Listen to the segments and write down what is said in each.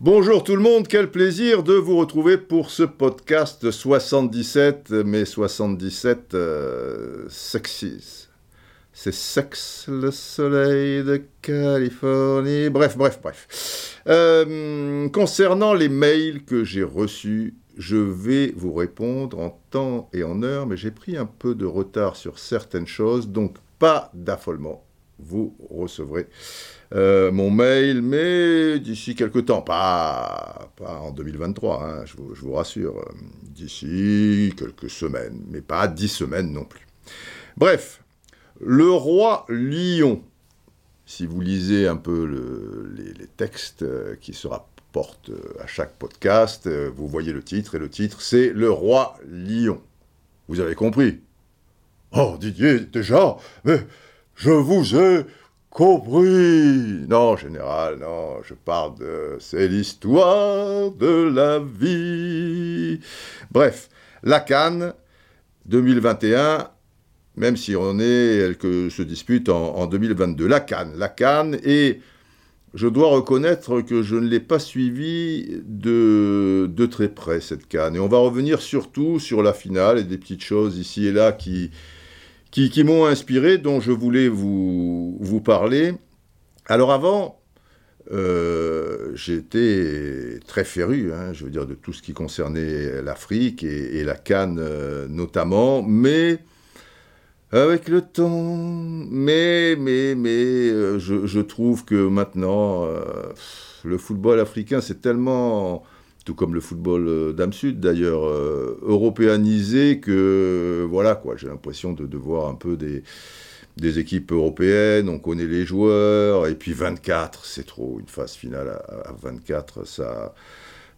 Bonjour tout le monde, quel plaisir de vous retrouver pour ce podcast 77, mais 77 euh, sexy. C'est sexe, le soleil de Californie. Bref, bref, bref. Euh, concernant les mails que j'ai reçus, je vais vous répondre en temps et en heure, mais j'ai pris un peu de retard sur certaines choses, donc pas d'affolement. Vous recevrez euh, mon mail, mais d'ici quelques temps, pas, en 2023, hein, je, vous, je, vous, rassure, euh, d'ici quelques semaines, mais pas dix semaines non plus. Bref, le roi lion, si vous lisez un peu le, les, les, textes euh, qui se rapportent à chaque podcast, vous voyez le titre, et le titre c'est Le roi lion. Vous avez compris? Oh Didier, déjà, mais je vous ai compris. Non, général, non, je parle de... C'est l'histoire de la vie. Bref, la Cannes 2021, même si on est, elle se dispute en, en 2022. La Cannes, la Cannes, et je dois reconnaître que je ne l'ai pas suivi de, de très près, cette Cannes. Et on va revenir surtout sur la finale et des petites choses ici et là qui qui, m'ont inspiré, dont je voulais vous, vous parler. Alors avant, euh, j'étais très féru, hein, je veux dire, de tout ce qui concernait l'Afrique et, la Cannes euh, notamment, mais avec le temps, mais, mais, mais, euh, je, trouve que maintenant, euh, le football africain, c'est tellement tout comme le football euh, d'âme sud d'ailleurs, euh, européanisé que voilà quoi, j'ai l'impression de, voir un peu des, équipes européennes, on connaît les joueurs, et puis 24, c'est trop, une phase finale à, à 24, ça,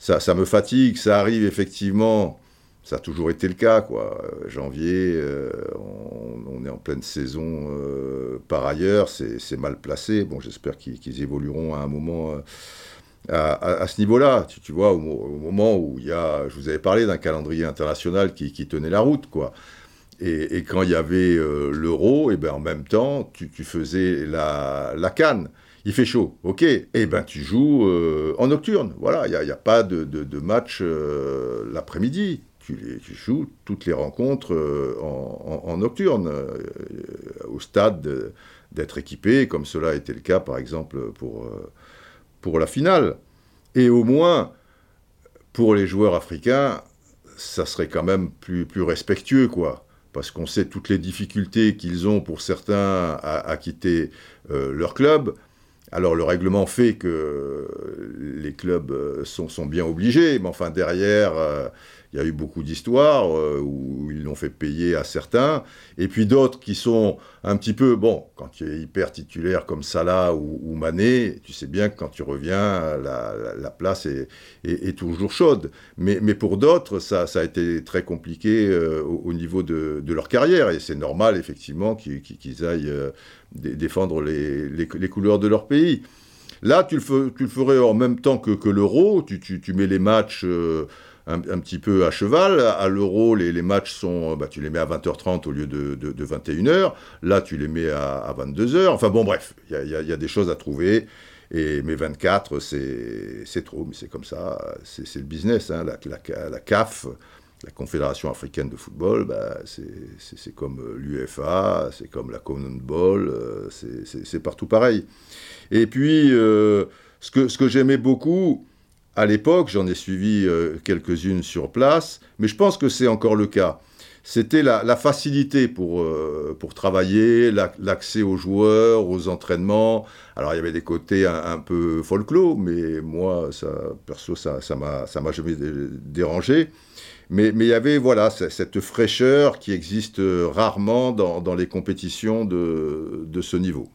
ça, ça, me fatigue, ça arrive effectivement, ça a toujours été le cas quoi, janvier, euh, on, est en pleine saison euh, par ailleurs, c'est mal placé, bon j'espère qu'ils qu évolueront à un moment... Euh, à, ce niveau-là, tu, vois, au, moment où il y a, je vous avais parlé d'un calendrier international qui, tenait la route, quoi. Et, quand il y avait euh, l'euro, et ben en même temps, tu, faisais la, canne. Il fait chaud, ok, et ben tu joues euh, en nocturne. Voilà, il n'y a, pas de, match euh, l'après-midi. Tu, tu, joues toutes les rencontres euh, en, nocturne, euh, au stade d'être équipé, comme cela a été le cas, par exemple, pour euh, pour la finale. Et au moins, pour les joueurs africains, ça serait quand même plus, plus respectueux, quoi. Parce qu'on sait toutes les difficultés qu'ils ont pour certains à, quitter euh, leur club. Alors le règlement fait que les clubs sont, sont bien obligés, mais enfin derrière, euh, il y a eu beaucoup d'histoires euh, où ils l'ont fait payer à certains, et puis d'autres qui sont un petit peu, bon, quand tu es hyper titulaire comme Salah ou, ou Mané, tu sais bien que quand tu reviens, la, la, la place est, toujours chaude. Mais, pour d'autres, ça, a été très compliqué euh, au, au, niveau de, leur carrière, et c'est normal, effectivement, qu'ils qu aillent euh, défendre les, couleurs de leur pays. Là, tu le, ferais en même temps que, l'euro, tu, mets les matchs... un, petit peu à cheval. À l'euro, les, les, matchs sont, bah, tu les mets à 20h30 au lieu de, de, de 21h. Là, tu les mets à, à 22h. Enfin bon, bref, il y, y, a, des choses à trouver. Et mes 24, c'est trop, mais c'est comme ça, c'est le business. Hein. La, la, la, CAF, la Confédération africaine de football, bah, c'est comme l'UFA, c'est comme la Common Ball, euh, c'est partout pareil. Et puis, euh, ce que, ce que j'aimais beaucoup, à l'époque, j'en ai suivi euh, quelques-unes sur place, mais je pense que c'est encore le cas. C'était la, la, facilité pour, euh, pour travailler, l'accès la, aux joueurs, aux entraînements. Alors, il y avait des côtés un, peu folklore, mais moi, ça, perso, ça m'a jamais dérangé. Mais, il y avait voilà, cette fraîcheur qui existe rarement dans, dans les compétitions de, de ce niveau.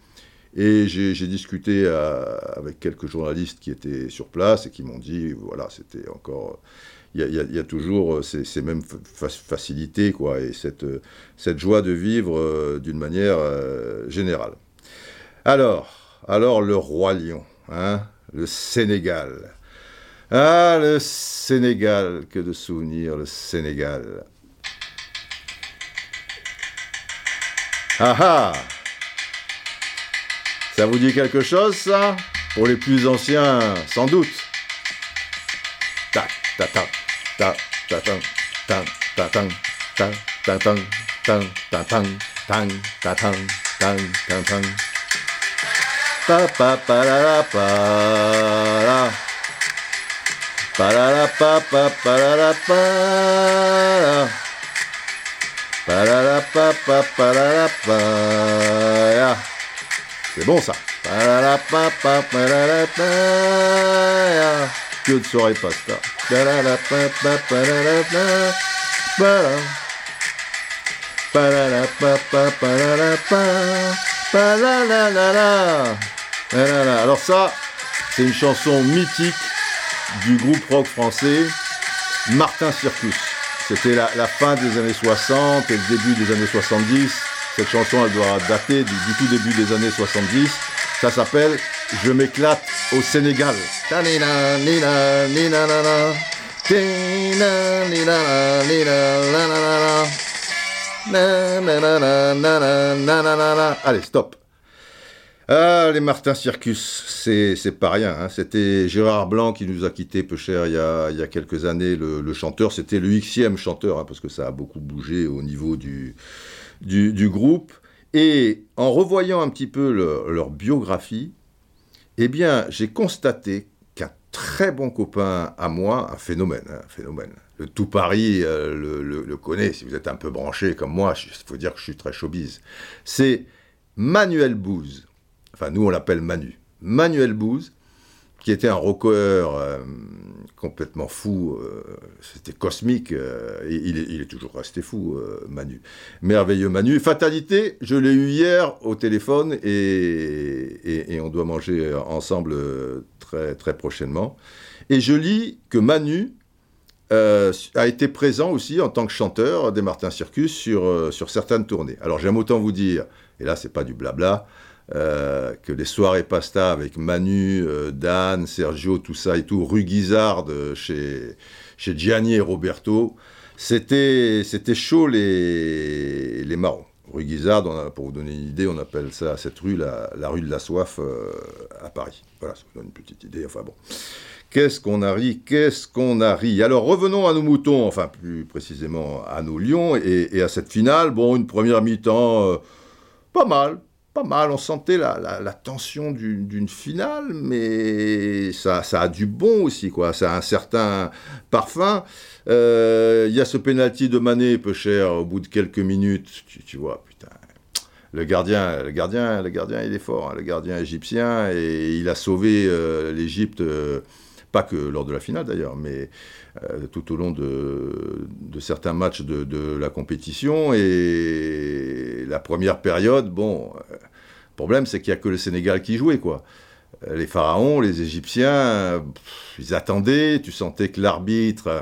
Et j'ai discuté euh, avec quelques journalistes qui étaient sur place et qui m'ont dit, voilà, c'était encore... Il y, a toujours ces, ces mêmes fa facilités, quoi, et cette, cette joie de vivre euh, d'une manière euh, générale. Alors, alors le roi lion, hein, le Sénégal. Ah, le Sénégal, que de souvenirs, le Sénégal. Ah ah Ça vous dit quelque chose, ça Pour les plus anciens, sans doute. Ta ta ta ta ta ta ta ta ta ta ta ta ta ta ta ta ta ta ta pa pa pa la la pa la pa la la pa pa pa la la pa la pa la la pa pa pa la la pa ya c'est bon ça. Que ne saurait pas ça. Alors ça, c'est une chanson mythique du groupe rock français Martin Circus. C'était la fin des années 60 et le début des années 70. Cette chanson, elle doit dater du, tout début des années 70. Ça s'appelle Je m'éclate au Sénégal. Allez, stop. Ah, les Martin Circus, c'est pas rien. Hein. C'était Gérard Blanc qui nous a quitté peu cher il y a, il y a quelques années. Le, chanteur, c'était le Xème chanteur, hein, parce que ça a beaucoup bougé au niveau du, du, groupe. Et en revoyant un petit peu leur biographie, eh bien, j'ai constaté qu'un très bon copain à moi, un phénomène, hein, un phénomène. Le tout Paris euh, le, le, connaît, si vous êtes un peu branché comme moi, il faut dire que je suis très showbiz. C'est Manuel Bouze enfin nous on l'appelle Manu, Manuel Bouze, qui était un rocker euh, complètement fou, euh, c'était cosmique, euh, et il est, toujours resté fou, Manu. Merveilleux Manu. Fatalité, je l'ai eu hier au téléphone et, on doit manger ensemble très, très prochainement. Et je lis que Manu a été présent aussi en tant que chanteur des Martin Circus sur, sur certaines tournées. Alors j'aime autant vous dire, et là c'est pas du blabla, euh, que les soirées pasta avec Manu, euh, Dan, Sergio, tout ça et tout, rue Guizard chez, chez Gianni et Roberto, c'était, chaud les, les marrons. Rue Guizard, pour vous donner une idée, on appelle ça, cette rue, la, rue de la soif euh, à Paris. Voilà, ça vous donne une petite idée. Enfin bon. Qu'est-ce qu'on a ri, qu'est-ce qu'on a ri. Alors revenons à nos moutons, enfin plus précisément à nos lions et, et à cette finale. Bon, une première mi-temps pas mal, pas mal. On sentait la, la, tension d'une finale, mais ça, ça, a du bon aussi, quoi. Ça a un certain parfum. Euh, il y a ce penalty de Mané, peu cher, au bout de quelques minutes. Tu, vois, putain. Le gardien, le gardien, le gardien, il est fort, hein, le gardien égyptien, et il a sauvé euh, l'Égypte, euh, pas que lors de la finale d'ailleurs, mais tout au long de, certains matchs de, la compétition. Et la première période, bon, le problème, c'est qu'il n'y a que le Sénégal qui jouait, quoi. Euh, les pharaons, les Égyptiens, ils attendaient, tu sentais que l'arbitre, euh,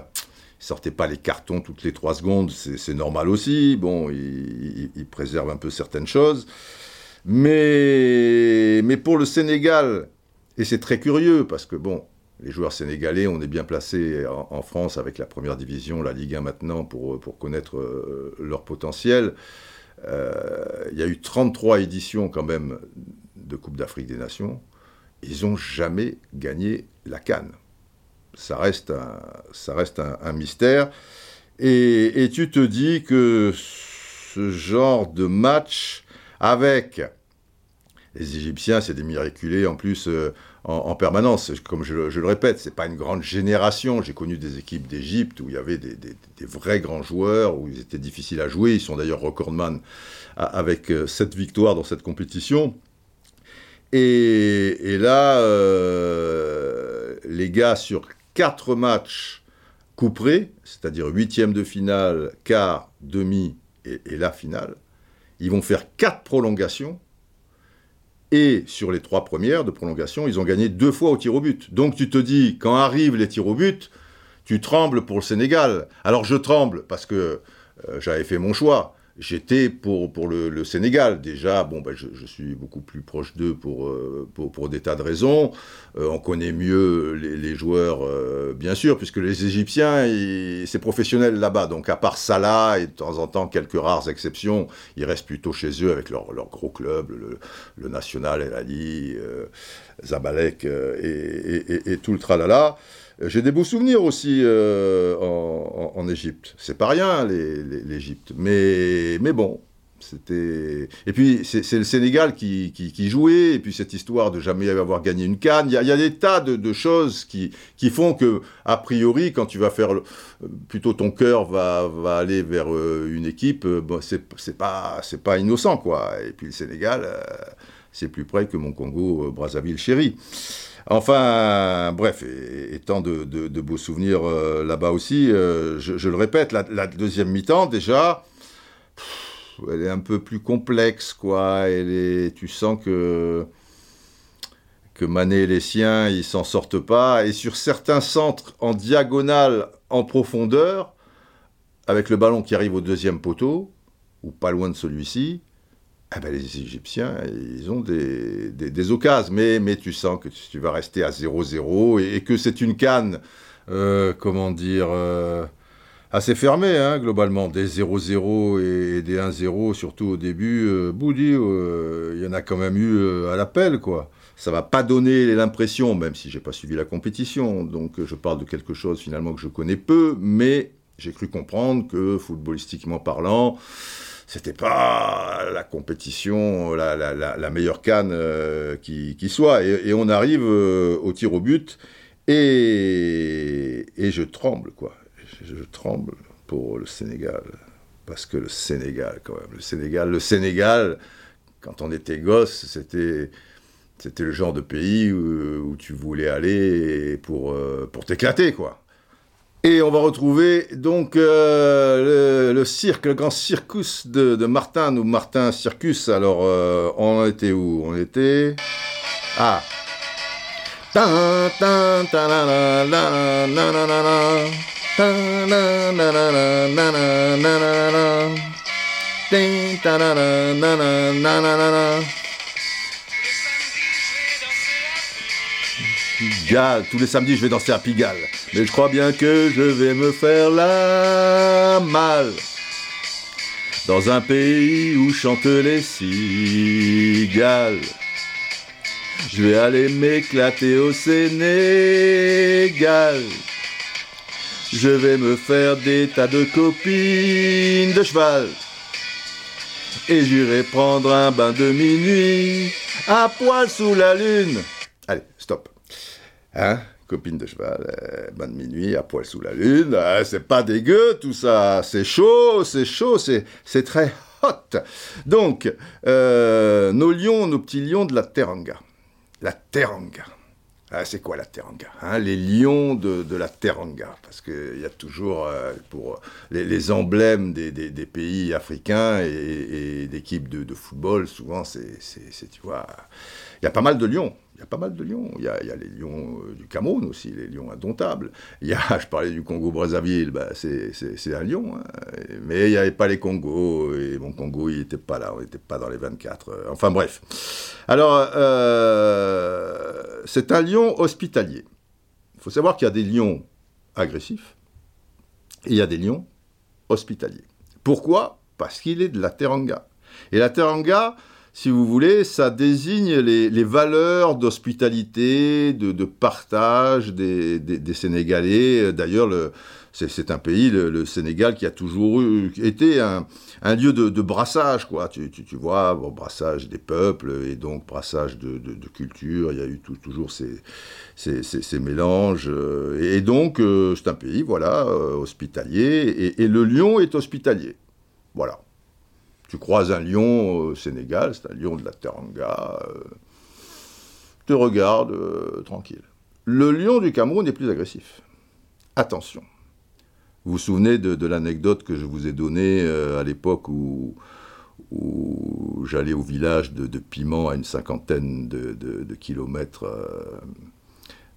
il sortait pas les cartons toutes les trois secondes, c'est normal aussi, bon, il, préserve un peu certaines choses. Mais, mais pour le Sénégal, et c'est très curieux, parce que bon, les joueurs sénégalais, on est bien placés en, France avec la première division, la Ligue 1 maintenant, pour, pour connaître euh, leur potentiel. Euh, il y a eu 33 éditions quand même de Coupe d'Afrique des Nations. Ils n'ont jamais gagné la Cannes. Ça reste un, ça reste un, mystère. Et, tu te dis que ce genre de match avec les Égyptiens, c'est des miraculés en plus. Euh, en, permanence. Comme je, le répète, c'est pas une grande génération. J'ai connu des équipes d'Égypte où il y avait des, vrais grands joueurs, où ils étaient difficiles à jouer. Ils sont d'ailleurs recordman avec euh, sept victoires dans cette compétition. Et, là, euh, les gars, sur quatre matchs couperés, c'est-à-dire huitième de finale, quart, demi et, et la finale, ils vont faire quatre prolongations et sur les trois premières de prolongation, ils ont gagné deux fois au tir au but. Donc tu te dis, quand arrivent les tirs au but, tu trembles pour le Sénégal. Alors je tremble parce que euh, j'avais fait mon choix. J'étais pour, pour le, Sénégal. Déjà, bon, bah, je, suis beaucoup plus proche d'eux pour, euh, pour, des tas de raisons. Euh, on connaît mieux les, joueurs, euh, bien sûr, puisque les Égyptiens, c'est professionnel là-bas. Donc, à part Salah et de temps en temps quelques rares exceptions, ils restent plutôt chez eux avec leur, leur gros club, le, National, El Ali, Zabalek et, tout le tralala. J'ai des beaux souvenirs aussi euh, en, Égypte. C'est pas rien, l'Égypte. Mais, bon, c'était. Et puis, c'est le Sénégal qui, jouait, et puis cette histoire de jamais avoir gagné une canne. Il y, a, des tas de, choses qui, font que, a priori, quand tu vas faire. plutôt ton cœur va, aller vers euh, une équipe, euh, bon, c'est pas, pas innocent, quoi. Et puis le Sénégal, c'est plus près que mon Congo, Brazzaville, chéri. Enfin, bref, et, tant de, beaux souvenirs euh, là-bas aussi. Euh, je, le répète, la, deuxième mi-temps, déjà, elle est un peu plus complexe, quoi. Elle est, tu sens que que Manet et les siens, ils s'en sortent pas. Et sur certains centres en diagonale, en profondeur, avec le ballon qui arrive au deuxième poteau, ou pas loin de celui-ci, ah ben, les Égyptiens, ils ont des, occasions, mais, tu sens que tu, vas rester à 0-0 et, que c'est une canne, euh, comment dire, euh, assez fermée, hein, globalement. Des 0-0 et des 1-0, surtout au début, euh, Boudi, il y en a quand même eu à l'appel, quoi. Ça va pas donner l'impression, même si j'ai pas suivi la compétition, donc je parle de quelque chose finalement que je connais peu, mais j'ai cru comprendre que, footballistiquement parlant, c'était pas la compétition, la, meilleure canne euh, qui, soit. Et, on arrive euh, au tir au but et, je tremble, quoi. Je, tremble pour le Sénégal. Parce que le Sénégal, quand même, le Sénégal, le Sénégal, quand on était gosse, c'était c'était le genre de pays où, tu voulais aller pour, euh, pour t'éclater, quoi. Et on va retrouver donc euh, le, cirque, le grand circus de, Martin, ou Martin Circus. Alors, euh, on était où On était... Ah Pigalle. Tous les samedis, je vais danser à Pigalle. Mais je crois bien que je vais me faire la malle. Dans un pays où chantent les cigales. Je vais aller m'éclater au Sénégal. Je vais me faire des tas de copines de cheval. Et j'irai prendre un bain de minuit à poil sous la lune. Allez, stop. Hein? Copine de cheval, euh, de minuit, à poil sous la lune, euh, c'est pas dégueu tout ça, c'est chaud, c'est chaud, c'est très hot. Donc, euh, nos lions, nos petits lions de la Teranga. La Teranga. Ah, c'est quoi la Teranga hein? Les lions de, la Teranga, parce qu'il y a toujours pour les, emblèmes des, pays africains et, d'équipes de, de, football, souvent c'est, tu vois, il y a pas mal de lions. Y a pas mal de lions. Il y a, les lions euh, du Cameroun aussi, les lions indomptables. Il y a, je parlais du Congo-Brazzaville, bah, c'est un lion. Hein. Mais il n'y avait pas les Congos. Et mon Congo, il n'était pas là. On n'était pas dans les 24. Euh, enfin bref. Alors, euh, c'est un lion hospitalier. Il faut savoir qu'il y a des lions agressifs et il y a des lions hospitaliers. Pourquoi? Parce qu'il est de la Teranga. Et la Teranga, si vous voulez, ça désigne les, valeurs d'hospitalité, de, partage des, Sénégalais. D'ailleurs, c'est un pays, le, Sénégal, qui a toujours été un, lieu de, brassage. Tu, vois, brassage des peuples et donc brassage de, culture. Il y a eu toujours ces, mélanges. Et, donc, euh, c'est un pays, voilà, euh, hospitalier. et le lion est hospitalier. Voilà. Tu croises un lion au Sénégal, c'est un lion de la Teranga, euh, te regarde euh, tranquille. Le lion du Cameroun est plus agressif. Attention. Vous vous souvenez de, l'anecdote que je vous ai donnée euh, à l'époque où, j'allais au village de, Piment à une cinquantaine de, kilomètres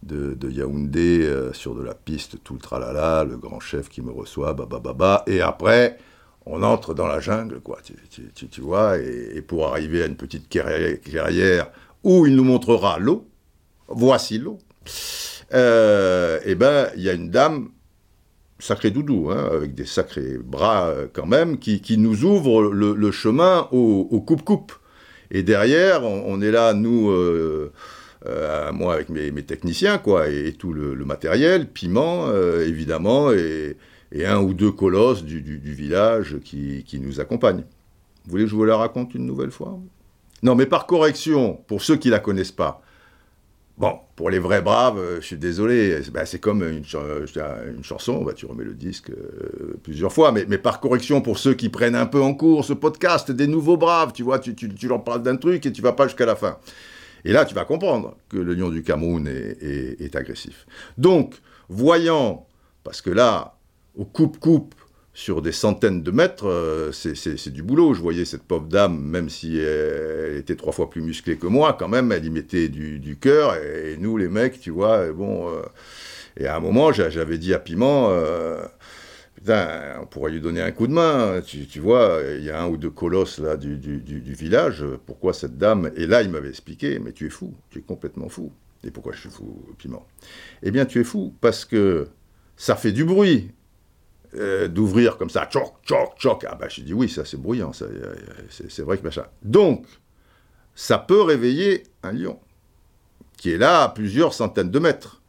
de, Yaoundé sur de la piste, tout le tralala, le grand chef qui me reçoit, babababa, et après on entre dans la jungle, quoi, tu, vois, et, pour arriver à une petite clairière où il nous montrera l'eau, voici l'eau, euh, et eh ben, il y a une dame, sacré doudou, hein, avec des sacrés bras euh, quand même, qui, nous ouvre le, chemin au coupe-coupe. Et derrière, on, est là, nous, euh, moi avec mes, techniciens, quoi, et, tout le, matériel, piment, évidemment, et, et un ou deux colosses du, village qui, nous accompagnent. Vous voulez que je vous la raconte une nouvelle fois? Non, mais par correction, pour ceux qui ne la connaissent pas, Bon, pour les vrais braves, euh, je suis désolé, c'est bah, comme une, une, chanson, bah, tu remets le disque euh, plusieurs fois, mais, mais, par correction, pour ceux qui prennent un peu en cours ce podcast, des nouveaux braves, tu vois, tu, tu, leur parles d'un truc et tu vas pas jusqu'à la fin. Et là, tu vas comprendre que le lion du Cameroun est, est agressif. Donc, voyant, parce que là, au coupe-coupe sur des centaines de mètres, euh, c'est du boulot. Je voyais cette pauvre dame, même si elle était trois fois plus musclée que moi, quand même, elle y mettait du, cœur. Et, nous, les mecs, tu vois, bon. Euh, et à un moment, j'avais dit à Piment, euh, putain, on pourrait lui donner un coup de main. Tu, vois, il y a un ou deux colosses là du, du village. Pourquoi cette dame? Et là, il m'avait expliqué, mais tu es fou, tu es complètement fou. Et pourquoi je suis fou, Piment? Eh bien, tu es fou parce que ça fait du bruit euh, d'ouvrir comme ça, tchoc, tchoc, tchoc. Ah bah j'ai dit oui, ça c'est bruyant, c'est vrai que machin. Donc, ça peut réveiller un lion, qui est là à plusieurs centaines de mètres.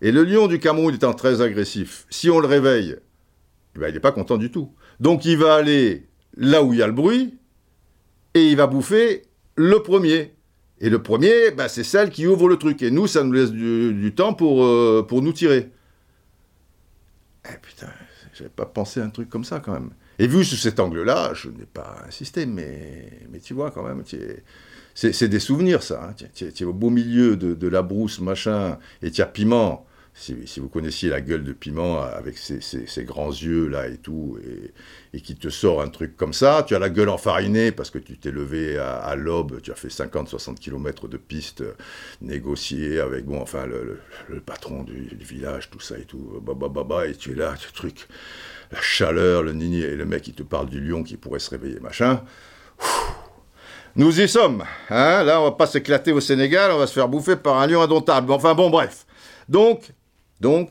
Et le lion du Cameroun étant très agressif, si on le réveille, eh ben, il n'est pas content du tout. Donc il va aller là où il y a le bruit, et il va bouffer le premier. Et le premier, ben, c'est celle qui ouvre le truc. Et nous, ça nous laisse du, temps pour, euh, pour nous tirer. Eh putain, pas pensé un truc comme ça quand même. Et vu sous cet angle-là, je n'ai pas insisté, mais, tu vois quand même, c'est des souvenirs ça. Hein. Tu es, au beau milieu de, la brousse, machin, et tu as Piment. Si, vous connaissiez la gueule de Piment avec ses, grands yeux là et tout, et, qui te sort un truc comme ça, tu as la gueule enfarinée parce que tu t'es levé à, l'aube, tu as fait 50-60 km de piste, euh, négocié avec, bon, enfin, le, patron du, village, tout ça et tout, bah, bah, bah, et tu es là, ce truc, la chaleur, le nini, et le mec qui te parle du lion qui pourrait se réveiller, machin. Nous y sommes. Hein Là, on va pas s'éclater au Sénégal, on va se faire bouffer par un lion indomptable. Enfin bon, bref. Donc, donc,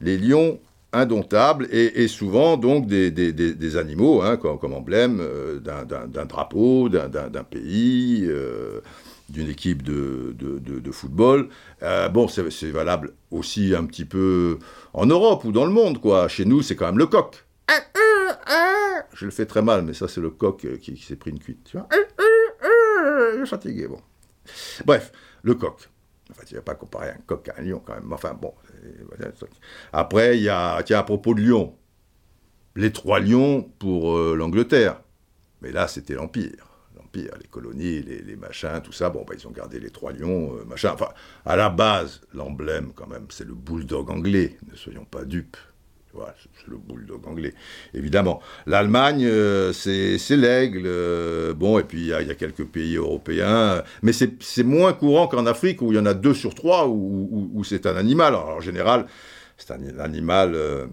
les lions indomptables et, souvent donc des, animaux hein, comme, emblème euh, d'un drapeau, d'un pays, euh, d'une équipe de, football. Euh, bon, c'est valable aussi un petit peu en Europe ou dans le monde, quoi. Chez nous, c'est quand même le coq. Je le fais très mal, mais ça, c'est le coq qui, s'est pris une cuite. Tu vois Je suis fatigué, bon. Bref, le coq. Enfin, tu ne vas pas comparer un coq à un lion quand même. Enfin, bon. Après, il y a, tiens, à propos de Lyon, les trois lions pour euh, l'Angleterre. Mais là, c'était l'Empire. L'Empire, les colonies, les, machins, tout ça. Bon, bah, ils ont gardé les trois lions, euh, machin. Enfin, à la base, l'emblème, quand même, c'est le bulldog anglais. Ne soyons pas dupes c'est le bulldog anglais, évidemment. L'Allemagne, euh, c'est l'aigle. Euh, bon, et puis il y, a quelques pays européens. Mais c'est moins courant qu'en Afrique, où il y en a deux sur trois, où, c'est un animal. Alors, en général, c'est un animal euh,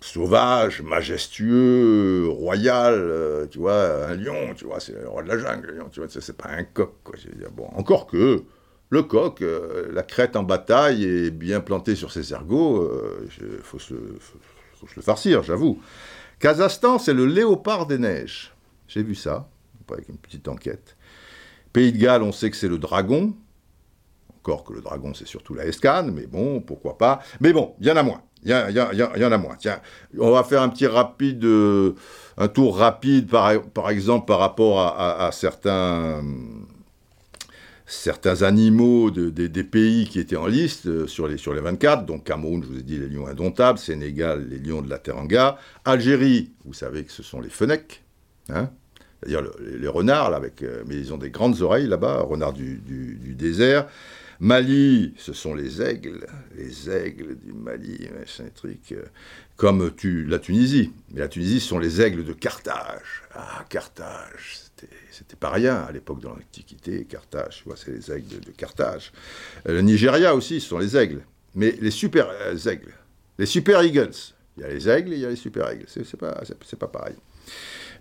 sauvage, majestueux, royal. tu vois, un lion, tu vois, c'est le roi de la jungle. Lion, tu vois, c'est pas un coq. Quoi. Bon, encore que le coq, euh, la crête en bataille est bien plantée sur ses ergots, il euh, faut, se, le farcir, j'avoue. Kazakhstan, c'est le léopard des neiges. J'ai vu ça, avec une petite enquête. Pays de Galles, on sait que c'est le dragon. Encore que le dragon, c'est surtout la escane, mais bon, pourquoi pas. Mais bon, il y en a moins. Il y, en a moins. Tiens, on va faire un petit rapide, euh, un tour rapide, par, exemple, par rapport à certains certains animaux des pays qui étaient en liste euh, sur, les, sur les 24, donc Cameroun, je vous ai dit les lions indomptables, Sénégal, les lions de la Teranga, Algérie, vous savez que ce sont les fennecs, hein c'est-à-dire les, renards, avec, euh, mais ils ont des grandes oreilles là-bas, renards du, désert. Mali, ce sont les aigles, les aigles du Mali, machin truc, euh, comme tu, la Tunisie. Mais la Tunisie, ce sont les aigles de Carthage. Ah, Carthage, c'était pas rien à l'époque de l'Antiquité, Carthage, tu vois, c'est les aigles de, Carthage. Euh, le Nigeria aussi, ce sont les aigles. Mais les super euh, aigles, les super eagles, il y a les aigles et il y a les super aigles, c'est pas, pas pareil.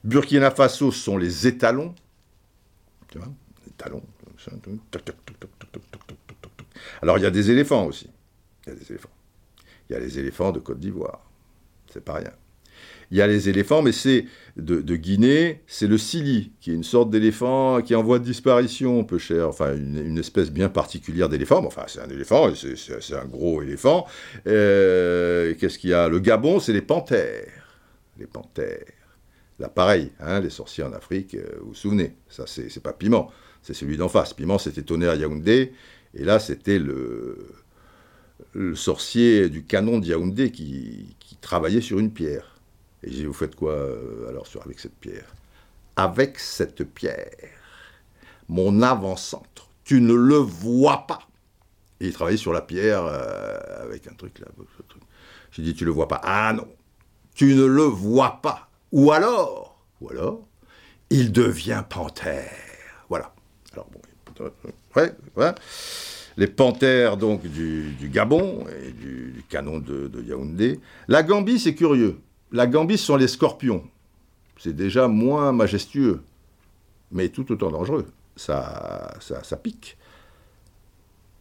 Burkina Faso sont les étalons. Tu vois, étalons. Alors il y a des éléphants aussi. Il y a des éléphants. Il y a les éléphants de Côte d'Ivoire. C'est pas rien. Il y a les éléphants, mais c'est de, Guinée, c'est le Sili, qui est une sorte d'éléphant qui est en voie de disparition, peu cher, enfin une, espèce bien particulière d'éléphant. enfin, c'est un éléphant, c'est un gros éléphant. Euh, qu'est-ce qu'il y a? Le Gabon, c'est les panthères. Les panthères. Là, pareil, hein, les sorciers en Afrique, euh, vous vous souvenez, ça, c'est pas Piment, c'est celui d'en face. Piment, c'était Tonnerre Yaoundé, et là, c'était le, le sorcier du canon de Yaoundé qui, travaillait sur une pierre. Et j'ai vous faites quoi euh, alors sur, avec cette pierre? Avec cette pierre, mon avant-centre, tu ne le vois pas. Il travaillait sur la pierre euh, avec un truc là. J'ai dit, tu le vois pas. Ah non, tu ne le vois pas. Ou alors, ou il devient panthère. Voilà. Alors bon, ouais, ouais les panthères donc du, Gabon et du, canon de, Yaoundé. La Gambie, c'est curieux. La Gambie, sont les scorpions. C'est déjà moins majestueux, mais tout autant dangereux. Ça, ça, pique.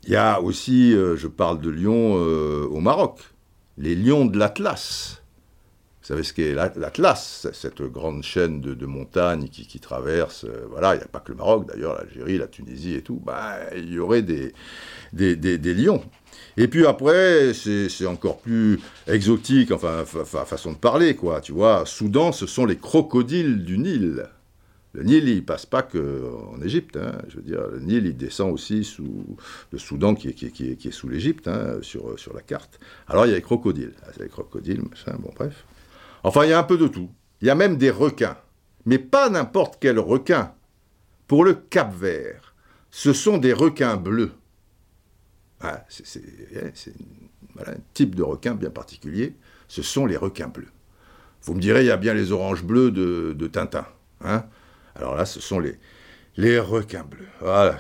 Il y a aussi, euh, je parle de lions euh, au Maroc, les lions de l'Atlas. Vous savez ce qu'est l'Atlas, cette grande chaîne de, montagnes qui, traverse, euh, voilà, il n'y a pas que le Maroc d'ailleurs, l'Algérie, la Tunisie et tout, bah, il y aurait des, lions. Et puis après, c'est encore plus exotique, enfin, façon de parler, quoi, tu vois. Soudan, ce sont les crocodiles du Nil. Le Nil, il passe pas qu'en Égypte, hein. je veux dire, le Nil, il descend aussi sous le Soudan qui est, qui qui est, sous l'Égypte, hein, sur, sur la carte. Alors il y a les crocodiles, ah, les crocodiles, machin, bon bref. Enfin, il y a un peu de tout. Il y a même des requins. Mais pas n'importe quel requin. Pour le Cap Vert, ce sont des requins bleus. Ah, c'est un type de requin bien particulier. Ce sont les requins bleus. Vous me direz, il y a bien les oranges bleus de, Tintin. Hein Alors là, ce sont les, les requins bleus. Voilà.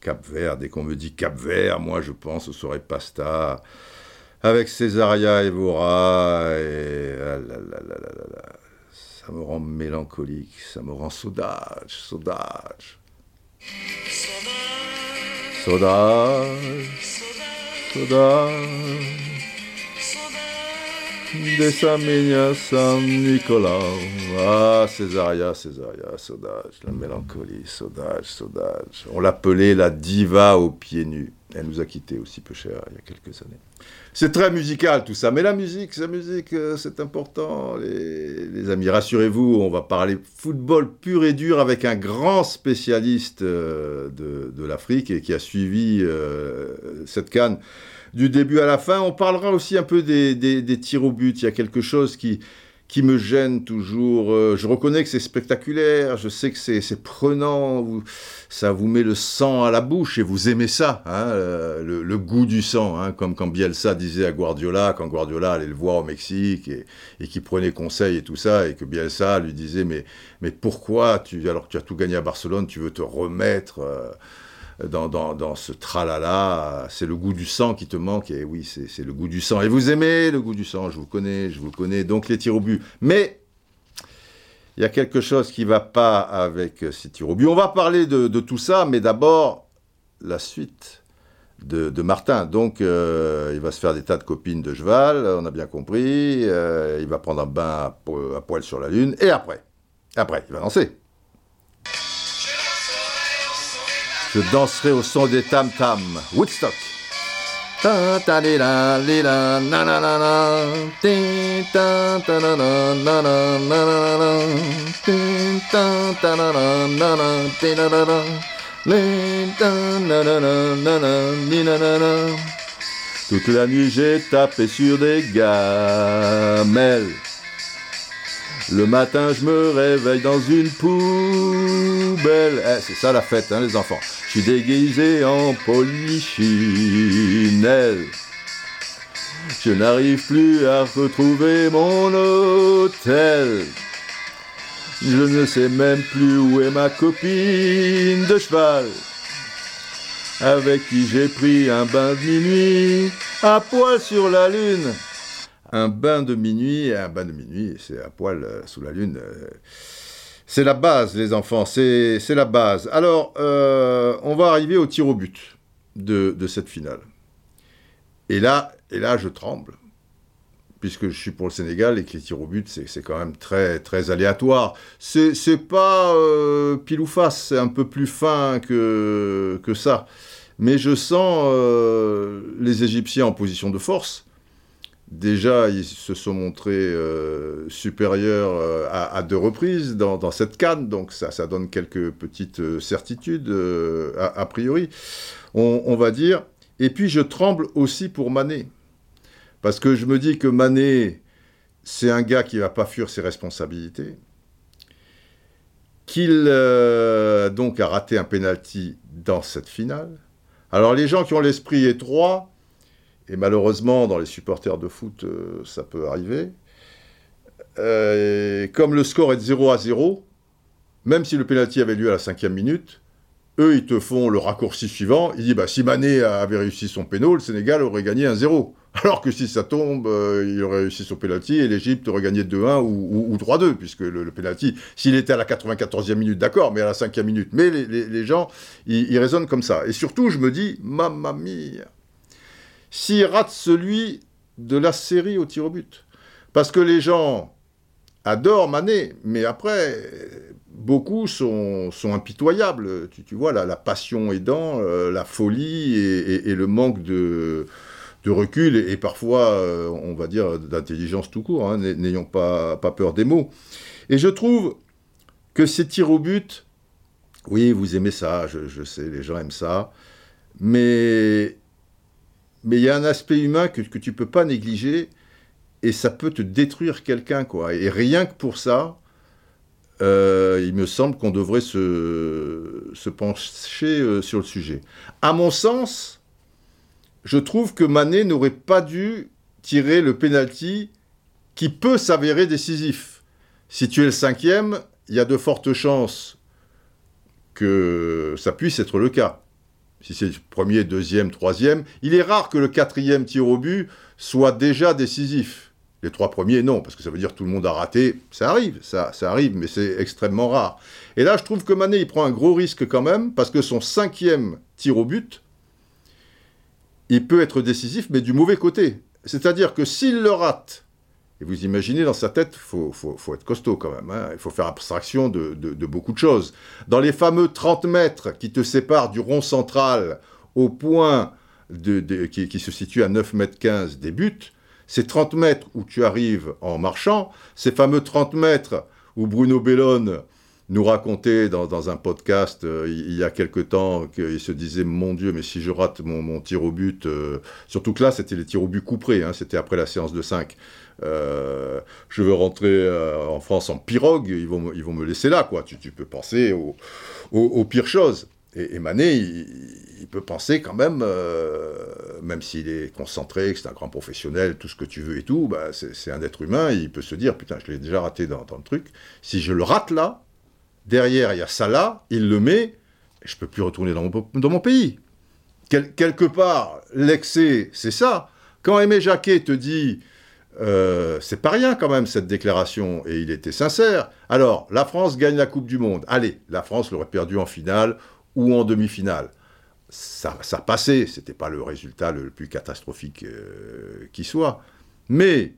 Cap Vert, dès qu'on me dit Cap Vert, moi je pense au soirée pasta, avec Césaria Evora, et ah ça me rend mélancolique, ça me rend saudage, saudage. Saudage, saudage, de Samigna San Nicolas. Ah, Césaria, Césaria, saudage, la mélancolie, saudage, saudage. On l'appelait la diva aux pieds nus. Elle nous a quittés aussi peu cher il y a quelques années. C'est très musical tout ça, mais la musique, la musique, euh, c'est important, les, amis. Rassurez-vous, on va parler football pur et dur avec un grand spécialiste euh, de, l'Afrique et qui a suivi euh, cette canne du début à la fin. On parlera aussi un peu des, des tirs au but. Il y a quelque chose qui, qui me gêne toujours. Euh, je reconnais que c'est spectaculaire, je sais que c'est prenant, ça vous met le sang à la bouche et vous aimez ça, hein, euh, le, goût du sang, hein, comme quand Bielsa disait à Guardiola, quand Guardiola allait le voir au Mexique et, et qui prenait conseil et tout ça, et que Bielsa lui disait mais, mais pourquoi, tu, alors que tu as tout gagné à Barcelone, tu veux te remettre euh, dans, dans, ce tralala, c'est le goût du sang qui te manque, et oui, c'est le goût du sang. Et vous aimez le goût du sang, je vous connais, je vous connais, donc les tirs au but. Mais il y a quelque chose qui ne va pas avec ces tirs au but. On va parler de, tout ça, mais d'abord, la suite de, Martin. Donc, euh, il va se faire des tas de copines de cheval, on a bien compris. Euh, il va prendre un bain à, poil sur la lune, et après, après, il va danser. Je danserai au son des tam tam. Woodstock. Toute la nuit j'ai tapé sur des gamelles. Le matin, je me réveille dans une poubelle. Eh, c'est ça la fête, hein, les enfants. Je suis déguisé en polichinelle. Je n'arrive plus à retrouver mon hôtel. Je ne sais même plus où est ma copine de cheval, avec qui j'ai pris un bain de minuit, à poil sur la lune. Un bain de minuit, un bain de minuit, c'est à poil euh, sous la lune. euh, c'est la base, les enfants, c'est la base. Alors, euh, on va arriver au tir au but de, cette finale. Et là, et là, je tremble, puisque je suis pour le Sénégal et que les tirs au but, c'est quand même très, très aléatoire. C'est pas pile ou face, c'est un peu plus fin que, que ça. Mais je sens les Égyptiens en position de force. Déjà, ils se sont montrés euh, supérieurs euh, à, deux reprises dans, cette canne, donc ça, donne quelques petites euh, certitudes a, priori, on, on va dire. Et puis je tremble aussi pour Mané, parce que je me dis que Mané, c'est un gars qui va pas fuir ses responsabilités, qu'il donc a raté un penalty dans cette finale. Alors les gens qui ont l'esprit étroit, et malheureusement dans les supporters de foot, euh, ça peut arriver, euh, comme le score est de 0 à 0, même si le penalty avait lieu à la cinquième minute, eux, ils te font le raccourci suivant. Ils disent, bah, si Mané avait réussi son péno, le Sénégal aurait gagné 1-0. Alors que si ça tombe, euh, il aurait réussi son penalty et l'Égypte aurait gagné 2-1 ou, ou- ou 3-2, puisque le, le penalty, s'il était à la 94e minute, d'accord, mais à la 5e minute. Mais les, les- les gens, ils, ils raisonnent comme ça. Et surtout, je me dis, mamma mia, s'il rate celui de la série au tir au but. Parce que les gens adorent Mané, mais après, beaucoup sont, sont impitoyables. Tu, vois, la, la passion aidant, euh, la folie et, le manque de, recul et, parfois, euh, on va dire, d'intelligence tout court. hein, n'ay- N'ayons pas, peur des mots. Et je trouve que ces tirs au but, oui, vous aimez ça, je sais, les gens aiment ça, mais mais il y a un aspect humain que, tu peux pas négliger et ça peut te détruire quelqu'un, quoi. Et rien que pour ça, euh, il me semble qu'on devrait se, pencher euh, sur le sujet. À mon sens, je trouve que Mané n'aurait pas dû tirer le penalty qui peut s'avérer décisif. Si tu es le cinquième, il y a de fortes chances que ça puisse être le cas. Si c'est premier, deuxième, troisième, il est rare que le quatrième tir au but soit déjà décisif. Les trois premiers, non, parce que ça veut dire que tout le monde a raté. Ça arrive, ça, ça arrive, mais c'est extrêmement rare. Et là, je trouve que Mané, il prend un gros risque quand même, parce que son cinquième tir au but, il peut être décisif, mais du mauvais côté. C'est-à-dire que s'il le rate, et vous imaginez dans sa tête, il faut, faut- faut être costaud quand même, hein, il faut faire abstraction de, de- beaucoup de choses. Dans les fameux 30 mètres qui te séparent du rond central au point de- qui, se situe à 9 mètres 15 des buts, ces 30 mètres où tu arrives en marchant, ces fameux 30 mètres où Bruno Bellone nous racontait dans, dans un podcast euh, il y a quelque temps qu'il se disait mon Dieu mais si je rate mon, mon tir au but euh, surtout que là c'était les tirs au but couperés hein, c'était après la séance de 5 euh, je veux rentrer euh, en France en pirogue ils vont, ils vont me laisser là quoi tu, tu peux penser aux au, aux pires choses et, et Mané il, peut penser quand même euh, même s'il est concentré que c'est un grand professionnel tout ce que tu veux et tout bah, c'est un être humain il peut se dire putain je l'ai déjà raté dans, le truc si je le rate là Derrière, il y a Salah, il le met, et je peux plus retourner dans mon, dans mon pays. Quel- quelque part, l'excès, c'est ça. Quand Aimé Jacquet te dit, euh, c'est pas rien quand même cette déclaration, et il était sincère. Alors, la France gagne la Coupe du Monde. Allez, la France l'aurait perdu en finale ou en demi-finale. Ça, ça passait, c'était pas le résultat le plus catastrophique euh, qui soit. Mais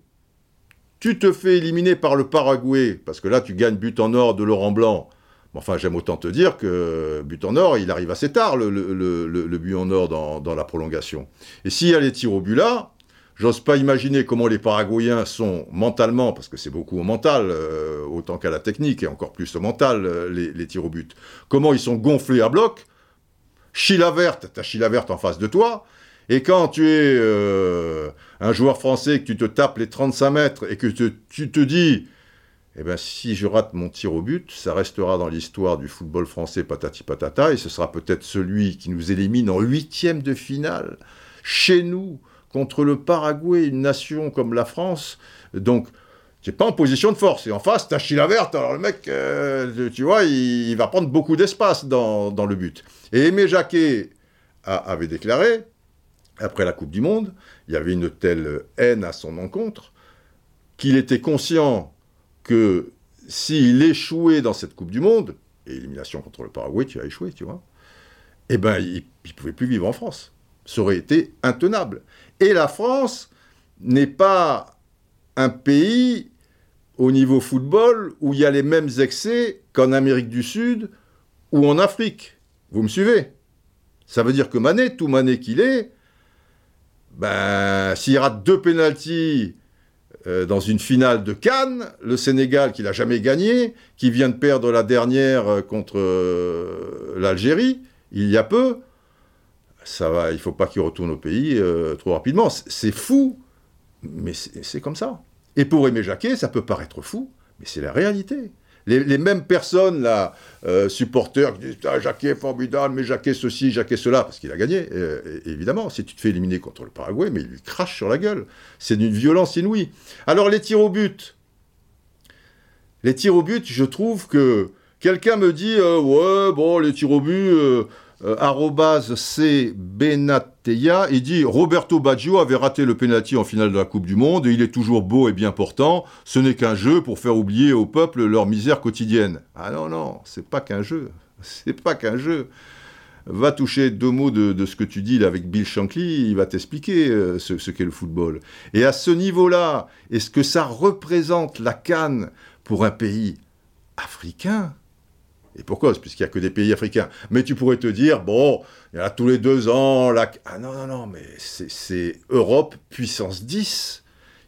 tu te fais éliminer par le Paraguay, parce que là tu gagnes but en or de Laurent Blanc. Enfin, j'aime autant te dire que but en or, il arrive assez tard, le but en or dans, dans la prolongation. Et s'il y a les tirs au but là, j'ose pas imaginer comment les Paraguayens sont mentalement, parce que c'est beaucoup au mental, euh, autant qu'à la technique, et encore plus au mental, euh, les, tirs au but. Comment ils sont gonflés à bloc, Chila verte, t'as Chila verte en face de toi, et quand tu es euh, un joueur français, que tu te tapes les 35 mètres et que tu te dis, eh ben, si je rate mon tir au but, ça restera dans l'histoire du football français patati patata, et ce sera peut-être celui qui nous élimine en huitième de finale, chez nous, contre le Paraguay, une nation comme la France. Donc, tu n'es pas en position de force. Et en face, tu as la verte, alors le mec, euh, tu vois, il, va prendre beaucoup d'espace dans, dans le but. Et Aimé Jacquet avait déclaré, après la Coupe du Monde, il y avait une telle haine à son encontre, qu'il était conscient que s'il échouait dans cette Coupe du Monde, élimination contre le Paraguay, tu as échoué, tu vois, eh ben, il ne pouvait plus vivre en France. Ça aurait été intenable. Et la France n'est pas un pays au niveau football où il y a les mêmes excès qu'en Amérique du Sud ou en Afrique. Vous me suivez? Ça veut dire que Mané, tout Mané qu'il est, ben, s'il rate deux pénalties euh, dans une finale de Cannes, le Sénégal qui n'a jamais gagné, qui vient de perdre la dernière euh, contre euh, l'Algérie, il y a peu, il ne faut pas qu'il retourne au pays trop rapidement. C'est fou, mais c'est comme ça. Et pour Aimé Jacquet, ça peut paraître fou, mais c'est la réalité les, mêmes personnes, là, euh, supporters, qui disent ah, Jacquet est formidable, mais Jacquet ceci, Jacquet cela, parce qu'il a gagné, euh, évidemment. Si tu te fais éliminer contre le Paraguay, mais il lui crache sur la gueule. C'est d'une violence inouïe. Alors, les tirs au but. Les tirs au but, je trouve que quelqu'un me dit euh, Ouais, bon, les tirs au but euh, C. Il dit Roberto Baggio avait raté le penalty en finale de la Coupe du Monde et il est toujours beau et bien portant. Ce n'est qu'un jeu pour faire oublier au peuple leur misère quotidienne. Ah non, non, c'est pas qu'un jeu. C'est pas qu'un jeu. Va toucher deux mots de, ce que tu dis avec Bill Shankly, il va t'expliquer euh, ce qu'est le football. Et à ce niveau-là, est-ce que ça représente la canne pour un pays africain? Et pourquoi? Puisqu'il n'y a que des pays africains. Mais tu pourrais te dire, bon, il y en a tous les deux ans, là... Ah non, non, non, mais c'est Europe puissance 10.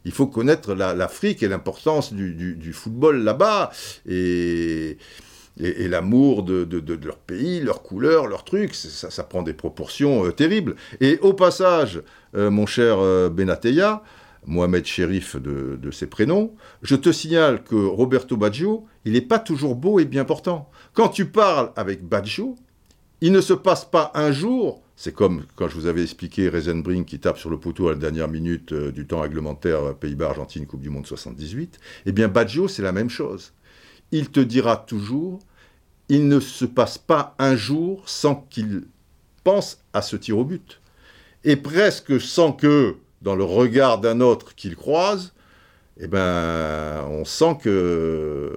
Il faut connaître l'Afrique et l'importance du, football là-bas. Et, l'amour de, leur pays, leur couleur, leur truc, ça, ça prend des proportions euh, terribles. Et au passage, euh, mon cher euh, Benateya, Mohamed Sherif de, de, ses prénoms, je te signale que Roberto Baggio, il n'est pas toujours beau et bien portant. Quand tu parles avec Baggio, il ne se passe pas un jour, c'est comme quand je vous avais expliqué Reisenbrink qui tape sur le poteau à la dernière minute euh, du temps réglementaire euh, Pays-Bas-Argentine Coupe du Monde 78, eh bien Baggio c'est la même chose. Il te dira toujours, il ne se passe pas un jour sans qu'il pense à ce tir au but. Et presque sans que dans le regard d'un autre qu'il croise, eh ben, on sent que,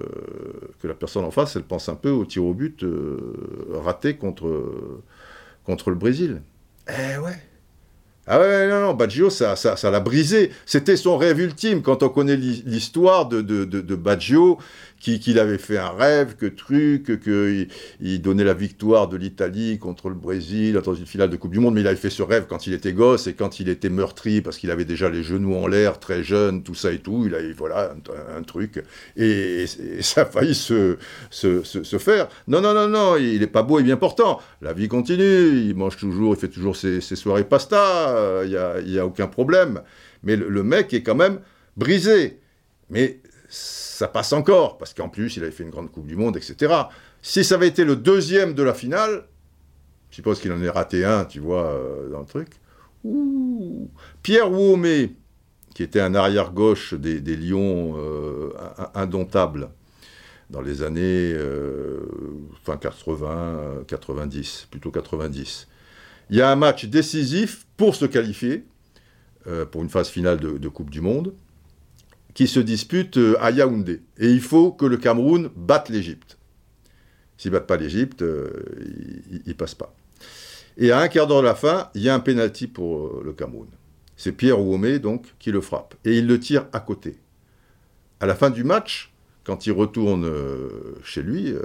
que la personne en face, elle pense un peu au tir au but euh, raté contre, contre le Brésil. Eh ouais. Ah ouais, non, non, Baggio, ça, ça, ça l'a brisé. C'était son rêve ultime quand on connaît l'histoire de, de, de, de Baggio qu'il avait fait un rêve, que truc, qu'il il donnait la victoire de l'Italie contre le Brésil dans une finale de Coupe du Monde, mais il avait fait ce rêve quand il était gosse et quand il était meurtri parce qu'il avait déjà les genoux en l'air, très jeune, tout ça et tout. Il avait, voilà, un, truc. Et, ça a failli se, se, se, faire. Non, non, non, non, il n'est pas beau et bien portant. La vie continue, il mange toujours, il fait toujours ses, soirées pasta, il n'y a, y a aucun problème. Mais le, le mec est quand même brisé. Mais ça passe encore, parce qu'en plus, il avait fait une grande Coupe du Monde, etc. Si ça avait été le deuxième de la finale, je suppose qu'il en ait raté un, tu vois, euh, dans le truc. Pierre Wouhomé, qui était un arrière-gauche des, Lions euh, indomptables dans les années euh, fin 80, 90, plutôt 90. Il y a un match décisif pour se qualifier pour une phase finale de Coupe du Monde qui se disputent euh, à Yaoundé. Et il faut que le Cameroun batte l'Égypte. S'il ne batte pas l'Égypte, euh, il ne passe pas. Et à un quart d'heure de la fin, il y a un pénalty pour euh, le Cameroun. C'est Pierre Ouomé, donc, qui le frappe. Et il le tire à côté. À la fin du match, quand il retourne chez lui,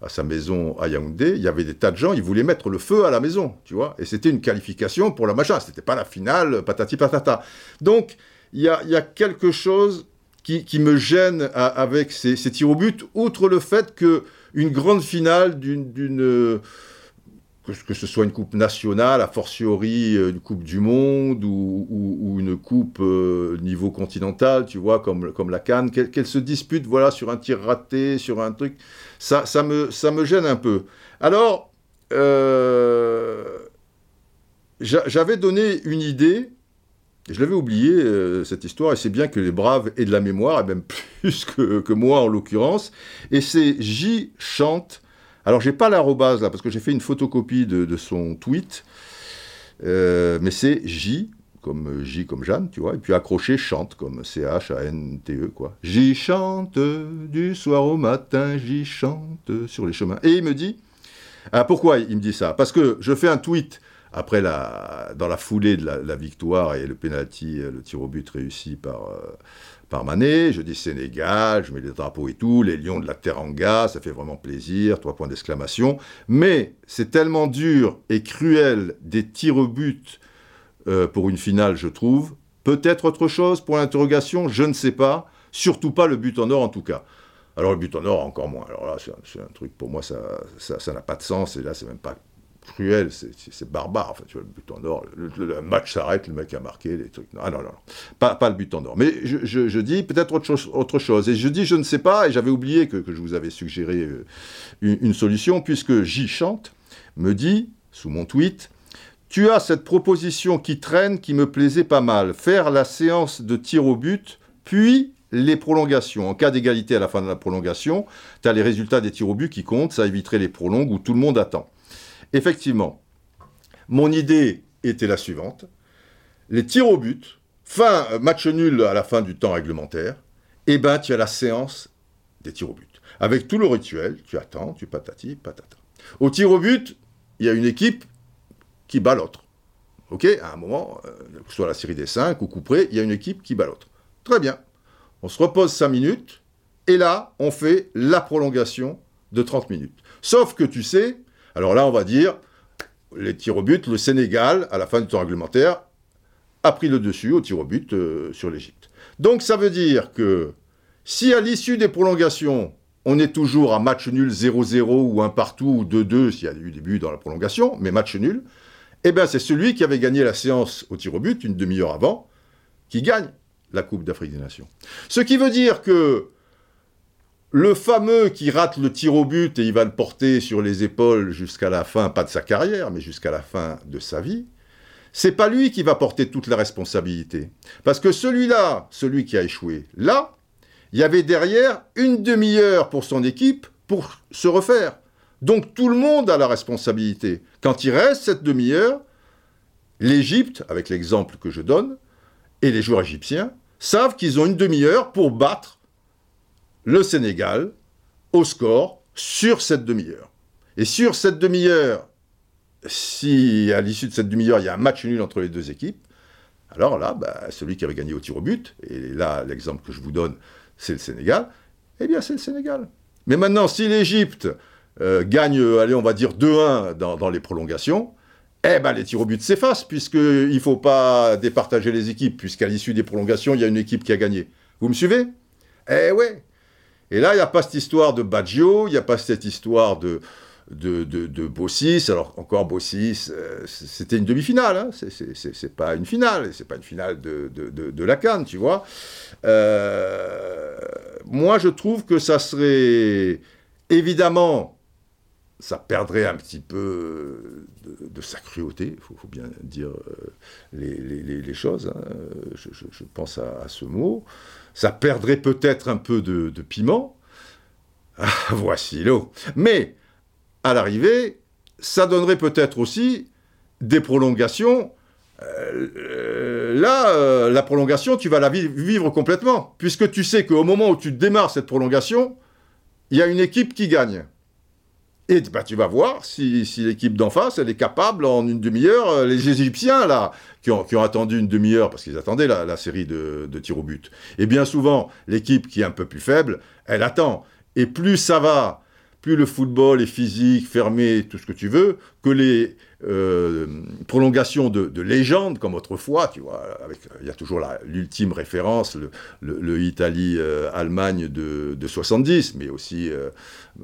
à sa maison à Yaoundé, il y avait des tas de gens, ils voulaient mettre le feu à la maison, tu vois. Et c'était une qualification pour la machin. C'était pas la finale, patati patata. Donc, il y a, quelque chose qui, me gêne avec ces, tirs au but, outre le fait que une grande finale d'une que, ce soit une coupe nationale, a fortiori euh, une coupe du monde ou, une coupe euh, niveau continental, tu vois, comme, la Cannes, qu'elle se dispute voilà, sur un tir raté, sur un truc, ça, me, gêne un peu. Alors, euh, j'avais donné une idée je l'avais oublié, euh, cette histoire, et c'est bien que les braves aient de la mémoire, et même plus que, moi en l'occurrence. Et c'est J chante. Alors, j'ai pas l'arrobase là, parce que j'ai fait une photocopie de, son tweet, euh, mais c'est J comme J comme Jeanne, tu vois, et puis accroché chante comme C-H-A-N-T-E, quoi. J'y chante du soir au matin, j'y chante sur les chemins. Et il me dit, ah, pourquoi il me dit ça? Parce que je fais un tweet après la, dans la foulée de la, victoire et le penalty, le tir au but réussi par, euh, par Mané, je dis Sénégal, je mets les drapeaux et tout, les lions de la Teranga, ça fait vraiment plaisir, trois points d'exclamation. Mais c'est tellement dur et cruel des tirs au but euh, pour une finale, je trouve. Peut-être autre chose pour l'interrogation, je ne sais pas. Surtout pas le but en or en tout cas. Alors le but en or, encore moins. Alors là, c'est un, truc, pour moi, ça n'a ça, n'a pas de sens. Et là, c'est même pas cruel, c'est barbare. Enfin, tu vois, le but en or, le, match s'arrête, le mec a marqué, les trucs. Non, non, non, Pas, pas le but en or. Mais je, dis peut-être autre chose, autre chose. Et je dis je ne sais pas, et j'avais oublié que, je vous avais suggéré euh, une, solution, puisque J chante, me dit, sous mon tweet, tu as cette proposition qui traîne qui me plaisait pas mal. Faire la séance de tir au but, puis les prolongations. En cas d'égalité à la fin de la prolongation, tu as les résultats des tirs au but qui comptent, ça éviterait les prolongues où tout le monde attend. Effectivement, mon idée était la suivante. Les tirs au but, fin match nul à la fin du temps réglementaire, et eh ben tu as la séance des tirs au but. Avec tout le rituel, tu attends, tu patati, patata. Au tir au but, il y a une équipe qui bat l'autre. Ok À un moment, euh, que ce soit la série des 5 ou couperé, il y a une équipe qui bat l'autre. Très bien. On se repose 5 minutes, et là, on fait la prolongation de 30 minutes. Sauf que tu sais, alors là, on va dire, les tirs au but, le Sénégal, à la fin du temps réglementaire, a pris le dessus au tir au but euh, sur l'Égypte. Donc ça veut dire que si à l'issue des prolongations, on est toujours à match nul 0-0 ou un partout ou 2-2 s'il y a eu des buts dans la prolongation, mais match nul, eh bien c'est celui qui avait gagné la séance au tir au but une demi-heure avant qui gagne la Coupe d'Afrique des Nations. Ce qui veut dire que le fameux qui rate le tir au but et il va le porter sur les épaules jusqu'à la fin, pas de sa carrière, mais jusqu'à la fin de sa vie, c'est pas lui qui va porter toute la responsabilité. Parce que celui-là, celui qui a échoué, là, il y avait derrière une demi-heure pour son équipe pour se refaire. Donc tout le monde a la responsabilité. Quand il reste cette demi-heure, l'Égypte, avec l'exemple que je donne, et les joueurs égyptiens, savent qu'ils ont une demi-heure pour battre le Sénégal au score sur cette demi-heure. Et sur cette demi-heure, si à l'issue de cette demi-heure, il y a un match nul entre les deux équipes, alors là, bah, celui qui avait gagné au tir au but, et là, l'exemple que je vous donne, c'est le Sénégal, eh bien, c'est le Sénégal. Mais maintenant, si l'Égypte euh, gagne, allez, on va dire 2-1 dans, les prolongations, eh ben, les tirs au but s'effacent, puisqu'il ne faut pas départager les équipes, puisqu'à l'issue des prolongations, il y a une équipe qui a gagné. Vous me suivez? Eh ouais et là, il n'y a pas cette histoire de Baggio, il n'y a pas cette histoire de, de, de, Bossis. Alors, encore Bossis, euh, c'était une demi-finale, hein. c'est pas une finale, c'est pas une finale de, de, la Cannes, tu vois. Euh, moi, je trouve que ça serait évidemment ça perdrait un petit peu de, sa cruauté, il faut, bien dire euh, les, choses, hein. je, pense à, ce mot. Ça perdrait peut-être un peu de, piment. Ah, voici l'eau. Mais, à l'arrivée, ça donnerait peut-être aussi des prolongations. Euh, euh, là, la prolongation, tu vas la vivre complètement, puisque tu sais qu'au moment où tu démarres cette prolongation, il y a une équipe qui gagne. Et bah, tu vas voir si, l'équipe d'en face, elle est capable en une demi-heure, euh, les Égyptiens, là, qui ont, attendu une demi-heure, parce qu'ils attendaient la, série de, de tirs au but. Et bien souvent, l'équipe qui est un peu plus faible, elle attend. Et plus ça va, plus le football est physique, fermé, tout ce que tu veux, que les euh, prolongations de, légendes, comme autrefois, tu vois, il y a toujours l'ultime référence, le, Italie-Allemagne de, 70, mais aussi euh,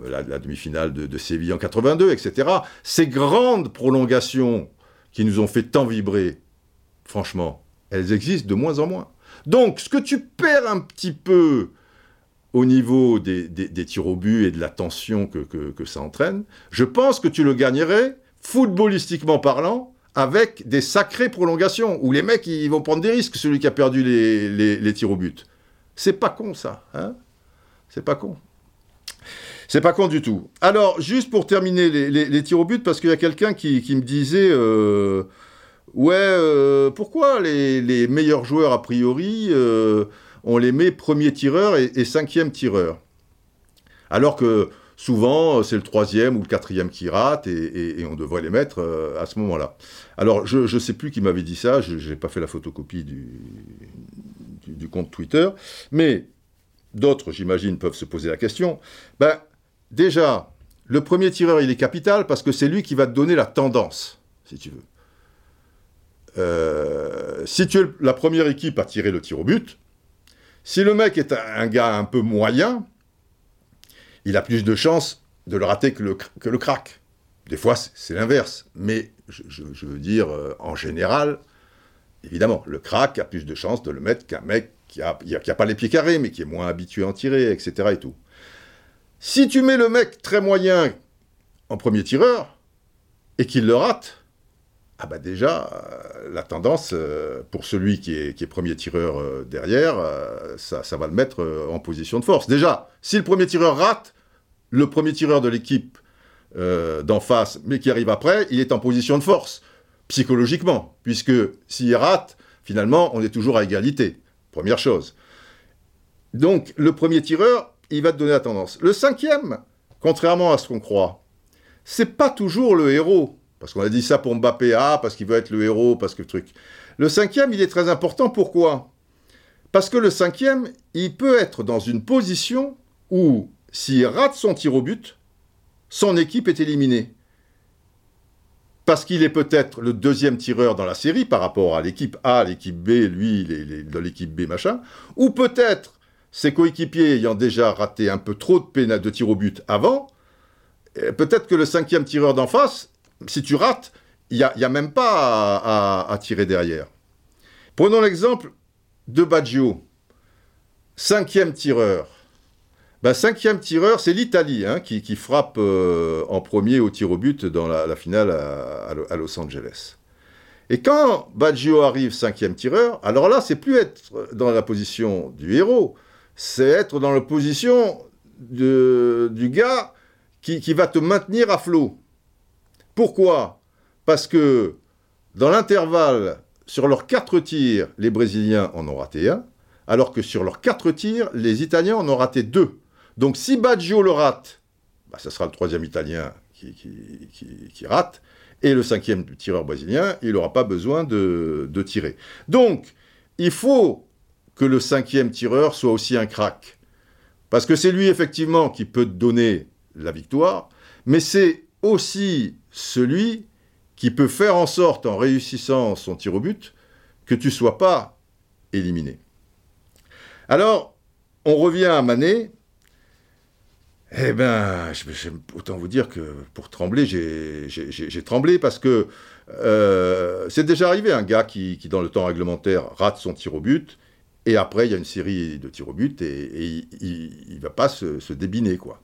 la, demi-finale de, de, Séville en 82, etc. Ces grandes prolongations qui nous ont fait tant vibrer, franchement, elles existent de moins en moins. Donc, ce que tu perds un petit peu au niveau des, tirs au but et de la tension que, ça entraîne, je pense que tu le gagnerais, footballistiquement parlant, avec des sacrées prolongations, où les mecs ils vont prendre des risques, celui qui a perdu les, tirs au but. C'est pas con ça, hein C'est pas con. C'est pas con du tout. Alors, juste pour terminer les, tirs au but, parce qu'il y a quelqu'un qui, me disait... Euh, Ouais, euh, pourquoi les, meilleurs joueurs, a priori, euh, on les met premier tireur et, cinquième tireur Alors que souvent, c'est le troisième ou le quatrième qui rate et, on devrait les mettre euh, à ce moment-là. Alors, je ne sais plus qui m'avait dit ça, je n'ai pas fait la photocopie du, compte Twitter, mais d'autres, j'imagine, peuvent se poser la question. Ben, déjà, le premier tireur, il est capital parce que c'est lui qui va te donner la tendance, si tu veux. Euh, si tu es la première équipe à tirer le tir au but, si le mec est un, gars un peu moyen, il a plus de chances de le rater que le, crack. Des fois, c'est l'inverse. Mais je, veux dire, euh, en général, évidemment, le crack a plus de chances de le mettre qu'un mec qui n'a a pas les pieds carrés, mais qui est moins habitué à en tirer, etc. Et tout. Si tu mets le mec très moyen en premier tireur, et qu'il le rate, ah bah déjà, euh, la tendance, euh, pour celui qui est, premier tireur euh, derrière, ça, va le mettre en position de force. Déjà, si le premier tireur rate, le premier tireur de l'équipe d'en face, mais qui arrive après, il est en position de force, psychologiquement, puisque s'il rate, finalement, on est toujours à égalité. Première chose. Donc, le premier tireur, il va te donner la tendance. Le cinquième, contrairement à ce qu'on croit, c'est pas toujours le héros. Parce qu'on a dit ça pour Mbappé, ah, parce qu'il veut être le héros, parce que le truc. Le cinquième, il est très important. Pourquoi? Parce que le cinquième, il peut être dans une position où, s'il rate son tir au but, son équipe est éliminée. Parce qu'il est peut-être le deuxième tireur dans la série par rapport à l'équipe A, l'équipe B, lui, l'équipe B, machin. Ou peut-être ses coéquipiers ayant déjà raté un peu trop de, de tirs au but avant, peut-être que le cinquième tireur d'en face si tu rates, il n'y a, même pas à, tirer derrière. Prenons l'exemple de Baggio, cinquième tireur. Ben, cinquième tireur, c'est l'Italie hein, qui, frappe euh, en premier au tir au but dans la, finale à, Los Angeles. Et quand Baggio arrive cinquième tireur, alors là, c'est plus être dans la position du héros, c'est être dans la position du gars qui, qui, va te maintenir à flot. Pourquoi? Parce que dans l'intervalle, sur leurs quatre tirs, les Brésiliens en ont raté un, alors que sur leurs quatre tirs, les Italiens en ont raté deux. Donc si Baggio le rate, bah, ça sera le troisième Italien qui, rate, et le cinquième tireur brésilien, il n'aura pas besoin de, tirer. Donc, il faut que le cinquième tireur soit aussi un crack. Parce que c'est lui, effectivement, qui peut donner la victoire, mais c'est aussi celui qui peut faire en sorte, en réussissant son tir au but, que tu sois pas éliminé. Alors, on revient à Manet. Eh bien, autant vous dire que pour trembler, j'ai tremblé parce que euh, c'est déjà arrivé un gars qui, dans le temps réglementaire, rate son tir au but, et après, il y a une série de tirs au but, et, il ne va pas se, se, débiner, quoi.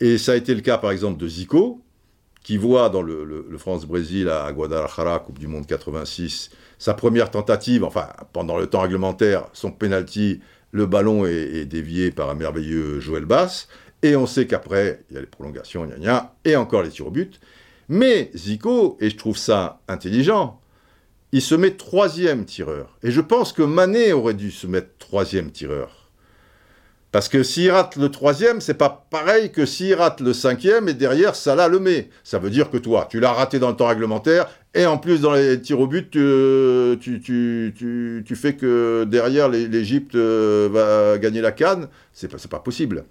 Et ça a été le cas, par exemple, de Zico, qui voit dans le, France-Brésil à Guadalajara, Coupe du Monde 86, sa première tentative, enfin pendant le temps réglementaire, son penalty, le ballon est, dévié par un merveilleux Joël Bass, et on sait qu'après, il y a les prolongations, gna gna, et encore les but. Mais Zico, et je trouve ça intelligent, il se met troisième tireur. Et je pense que Manet aurait dû se mettre troisième tireur. Parce que s'il rate le troisième, c'est pas pareil que s'il rate le cinquième et derrière Salah le met. Ça veut dire que toi, tu l'as raté dans le temps réglementaire et en plus dans les tirs au but, tu, fais que derrière l'Égypte euh, va gagner la canne. C'est pas, pas possible.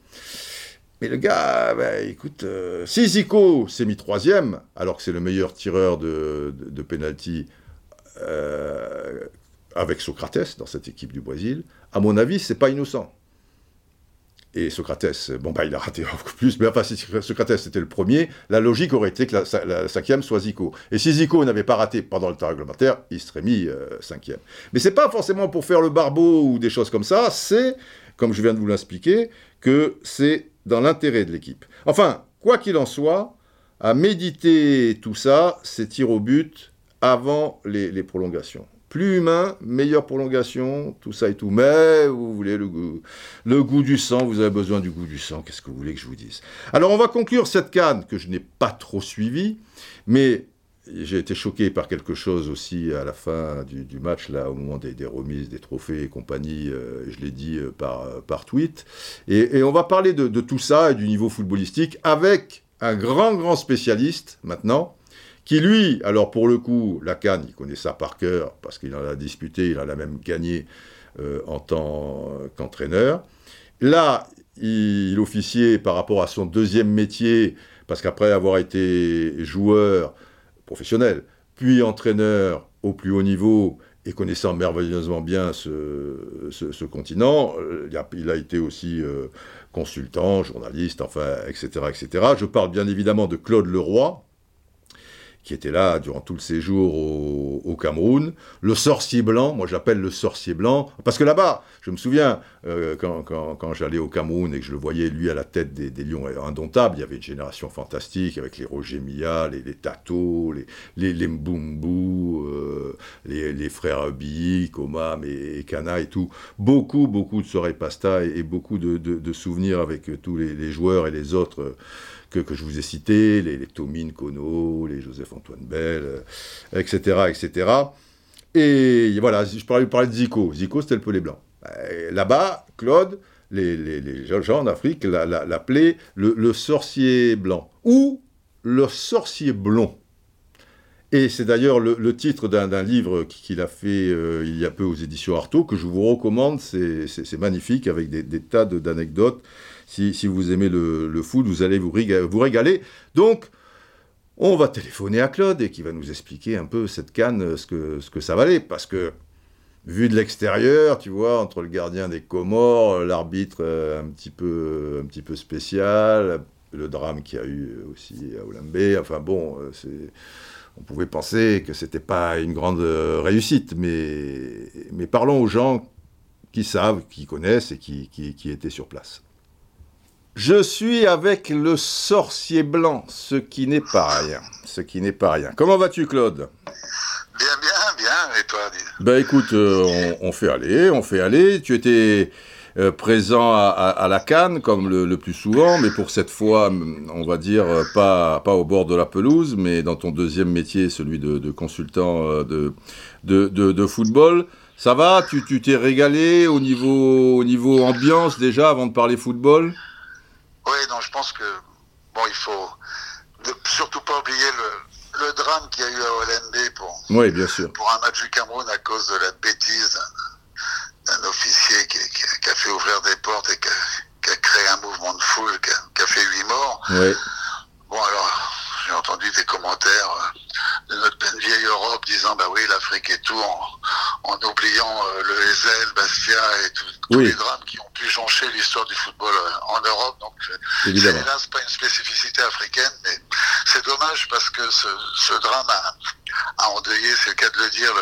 Mais le gars, bah, écoute, euh, si Zico s'est mis troisième, alors que c'est le meilleur tireur de, de, penalty euh, avec Socrates dans cette équipe du Brésil, à mon avis, c'est pas innocent. Et Socrates, bon, bah, il a raté beaucoup plus, mais enfin, si Socrates était le premier, la logique aurait été que la, cinquième soit Zico. Et si Zico n'avait pas raté pendant le temps réglementaire, il serait mis euh, cinquième. Mais c'est pas forcément pour faire le barbeau ou des choses comme ça, c'est, comme je viens de vous l'expliquer, que c'est dans l'intérêt de l'équipe. Enfin, quoi qu'il en soit, à méditer tout ça, c'est tir au but avant les prolongations plus humain, meilleure prolongation, tout ça et tout. Mais vous voulez le goût, du sang, vous avez besoin du goût du sang, qu'est-ce que vous voulez que je vous dise? Alors on va conclure cette canne que je n'ai pas trop suivie, mais j'ai été choqué par quelque chose aussi à la fin du, match, là, au moment des, remises, des trophées et compagnie. Euh, je l'ai dit euh, par, par tweet. Et, on va parler de, tout ça et du niveau footballistique avec un grand, grand spécialiste maintenant, qui lui, alors pour le coup, la Cannes, il connaît ça par cœur, parce qu'il en a disputé, il en a même gagné euh, en tant qu'entraîneur. Là, il, officiait par rapport à son deuxième métier, parce qu'après avoir été joueur, professionnel, puis entraîneur au plus haut niveau et connaissant merveilleusement bien ce, continent, euh, il a, été aussi euh, consultant, journaliste, enfin, etc., etc. Je parle bien évidemment de Claude Leroy, qui était là durant tout le séjour au, Cameroun. Le sorcier blanc, moi j'appelle le sorcier blanc, parce que là-bas, je me souviens, euh, quand, j'allais au Cameroun et que je le voyais, lui, à la tête des, lions indomptables, il y avait une génération fantastique avec les Roger Mia, les, les Tato, les, les, Mbumbu, euh, les, frères Bi, Komam et, Kana et tout. Beaucoup, beaucoup de soirées pasta et, beaucoup de, souvenirs avec tous les, joueurs et les autres que, je vous ai cités, les, les Tomine Kono, les Joseph-Antoine Bell, etc., euh, etc. Et voilà, je parlais, parler de Zico. Zico, c'était le pelé blanc. Euh, là-bas, Claude, les, gens en Afrique l'appelaient le, sorcier blanc ou le sorcier blond. Et c'est d'ailleurs le, titre d'un livre qu'il a fait euh, il y a peu aux éditions Artaud, que je vous recommande, c'est magnifique, avec des tas d'anecdotes si, vous aimez le, foot, vous allez vous, régaler. Donc, on va téléphoner à Claude et qui va nous expliquer un peu cette canne, ce que, ce que ça valait. Parce que, vu de l'extérieur, tu vois, entre le gardien des Comores, l'arbitre euh, un, petit peu, spécial, le drame qu'il y a eu aussi à Olymbe, enfin bon, euh, on pouvait penser que c'était pas une grande euh, réussite, mais, parlons aux gens qui savent, qui connaissent et qui étaient sur place. Je suis avec le sorcier blanc, ce qui n'est pas rien. Ce qui n'est pas rien. Comment vas-tu, Claude? Bien, bien, bien. Et toi, Ben écoute, euh, on, fait aller, on fait aller. Tu étais euh, présent à, la Cannes, comme le, plus souvent, mais pour cette fois, on va dire, euh, pas, pas au bord de la pelouse, mais dans ton deuxième métier, celui de, consultant de, de, de, football. Ça va? Tu t'es régalé au niveau, au niveau ambiance déjà avant de parler football? Oui, non, je pense que bon, il faut surtout pas oublier le, le drame qu'il y a eu à OLNB pour, oui, bien sûr. pour un match du Cameroun à cause de la bêtise d'un officier qui, qui, a fait ouvrir des portes et qui a, créé un mouvement de foule qui a, fait huit morts. Oui. Bon, alors, j'ai entendu des commentaires euh, de notre vieille Europe disant bah oui l'Afrique et tout en, oubliant euh, le Ezel, Bastia et tous les drames qui ont pu joncher l'histoire du football euh, en Europe. Donc c'est hélas pas une spécificité africaine, mais c'est dommage parce que ce, drame a, endeuillé, c'est le cas de le dire,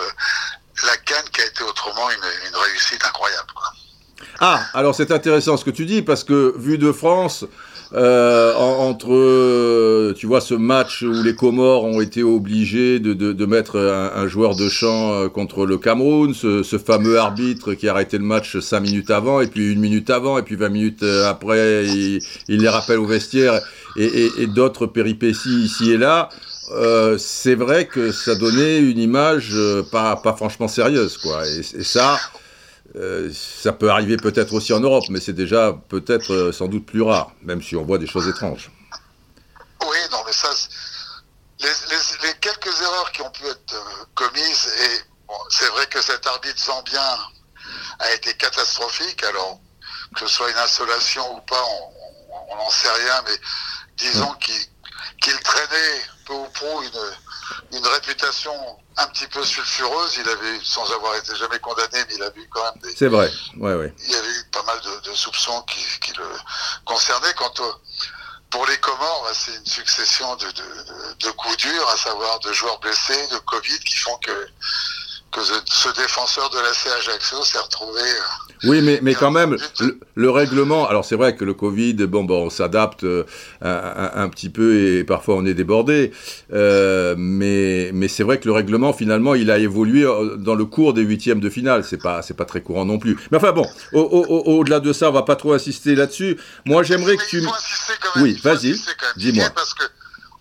la Cannes qui a été autrement une, réussite incroyable. Ah, alors c'est intéressant ce que tu dis parce que vu de France, euh, entre, tu vois, ce match où les Comores ont été obligés de, de, de mettre un, joueur de champ euh, contre le Cameroun, ce, ce, fameux arbitre qui a arrêté le match 5 minutes avant, et puis une minute avant, et puis 20 minutes euh, après, il, il les rappelle au vestiaire, et, et, et d'autres péripéties ici et là. Euh, c'est vrai que ça donnait une image pas, pas franchement sérieuse, quoi. Et ça, euh, ça peut arriver peut-être aussi en Europe, mais c'est déjà peut-être euh, sans doute plus rare, même si on voit des choses étranges. Oui, non, mais ça, les, quelques erreurs qui ont pu être euh, commises, et c'est vrai que cet arbitre zambien a été catastrophique, alors que ce soit une insolation ou pas, on n'en sait rien, mais disons qu'il traînait peu ou prou une, une réputation un petit peu sulfureuse. Il avait, sans avoir été jamais condamné, mais il avait eu quand même des. C'est vrai, ouais, ouais. Il y avait eu pas mal de, soupçons qui, qui, le concernaient. Quant au, pour les Comores, bah, c'est une succession de, de, coups durs, à savoir de joueurs blessés, de Covid, qui font que, que ce défenseur de la C Ajaccio s'est retrouvé euh, oui, mais, mais quand même, le, règlement, alors c'est vrai que le Covid, bon, bon on s'adapte euh, un, petit peu et parfois on est débordé, euh, mais, mais c'est vrai que le règlement, finalement, il a évolué dans le cours des huitièmes de finale. C'est pas, c'est pas très courant non plus. Mais enfin bon, au-delà de ça, on va pas trop insister là-dessus. Moi, j'aimerais que tu... Il faut insister quand même, oui, vas-y, dis-moi. Parce que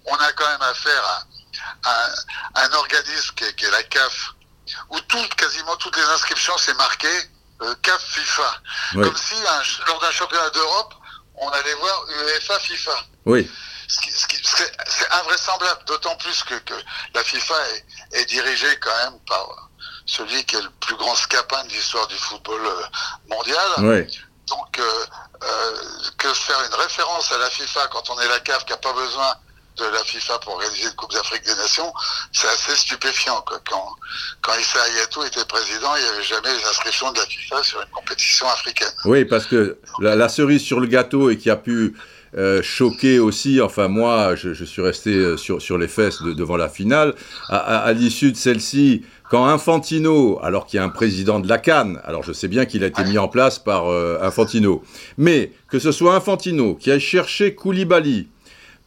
on a quand même affaire un, organisme qui est, la CAF, où tout, quasiment toutes les inscriptions, c'est marqué euh, CAF FIFA. Comme si lors d'un championnat d'Europe, on allait voir UEFA FIFA. Oui. C'est invraisemblable, d'autant plus que, la FIFA est, dirigée quand même par celui qui est le plus grand scapin de l'histoire du football euh, mondial. Oui. Donc, que faire une référence à la FIFA quand on est la CAF qui n'a pas besoin de la FIFA pour organiser une Coupe d'Afrique des Nations, c'est assez stupéfiant. Quand, quand Issa Ayatou était président, il n'y avait jamais les inscriptions de la FIFA sur une compétition africaine. Oui, parce que la, cerise sur le gâteau et qui a pu euh, choquer aussi, enfin moi, je, suis resté euh, sur, sur les fesses devant la finale, à, l'issue de celle-ci, quand Infantino, alors qu'il y a un président de la Cannes, alors je sais bien qu'il a été mis en place par euh, Infantino, mais que ce soit Infantino qui a cherché Koulibaly,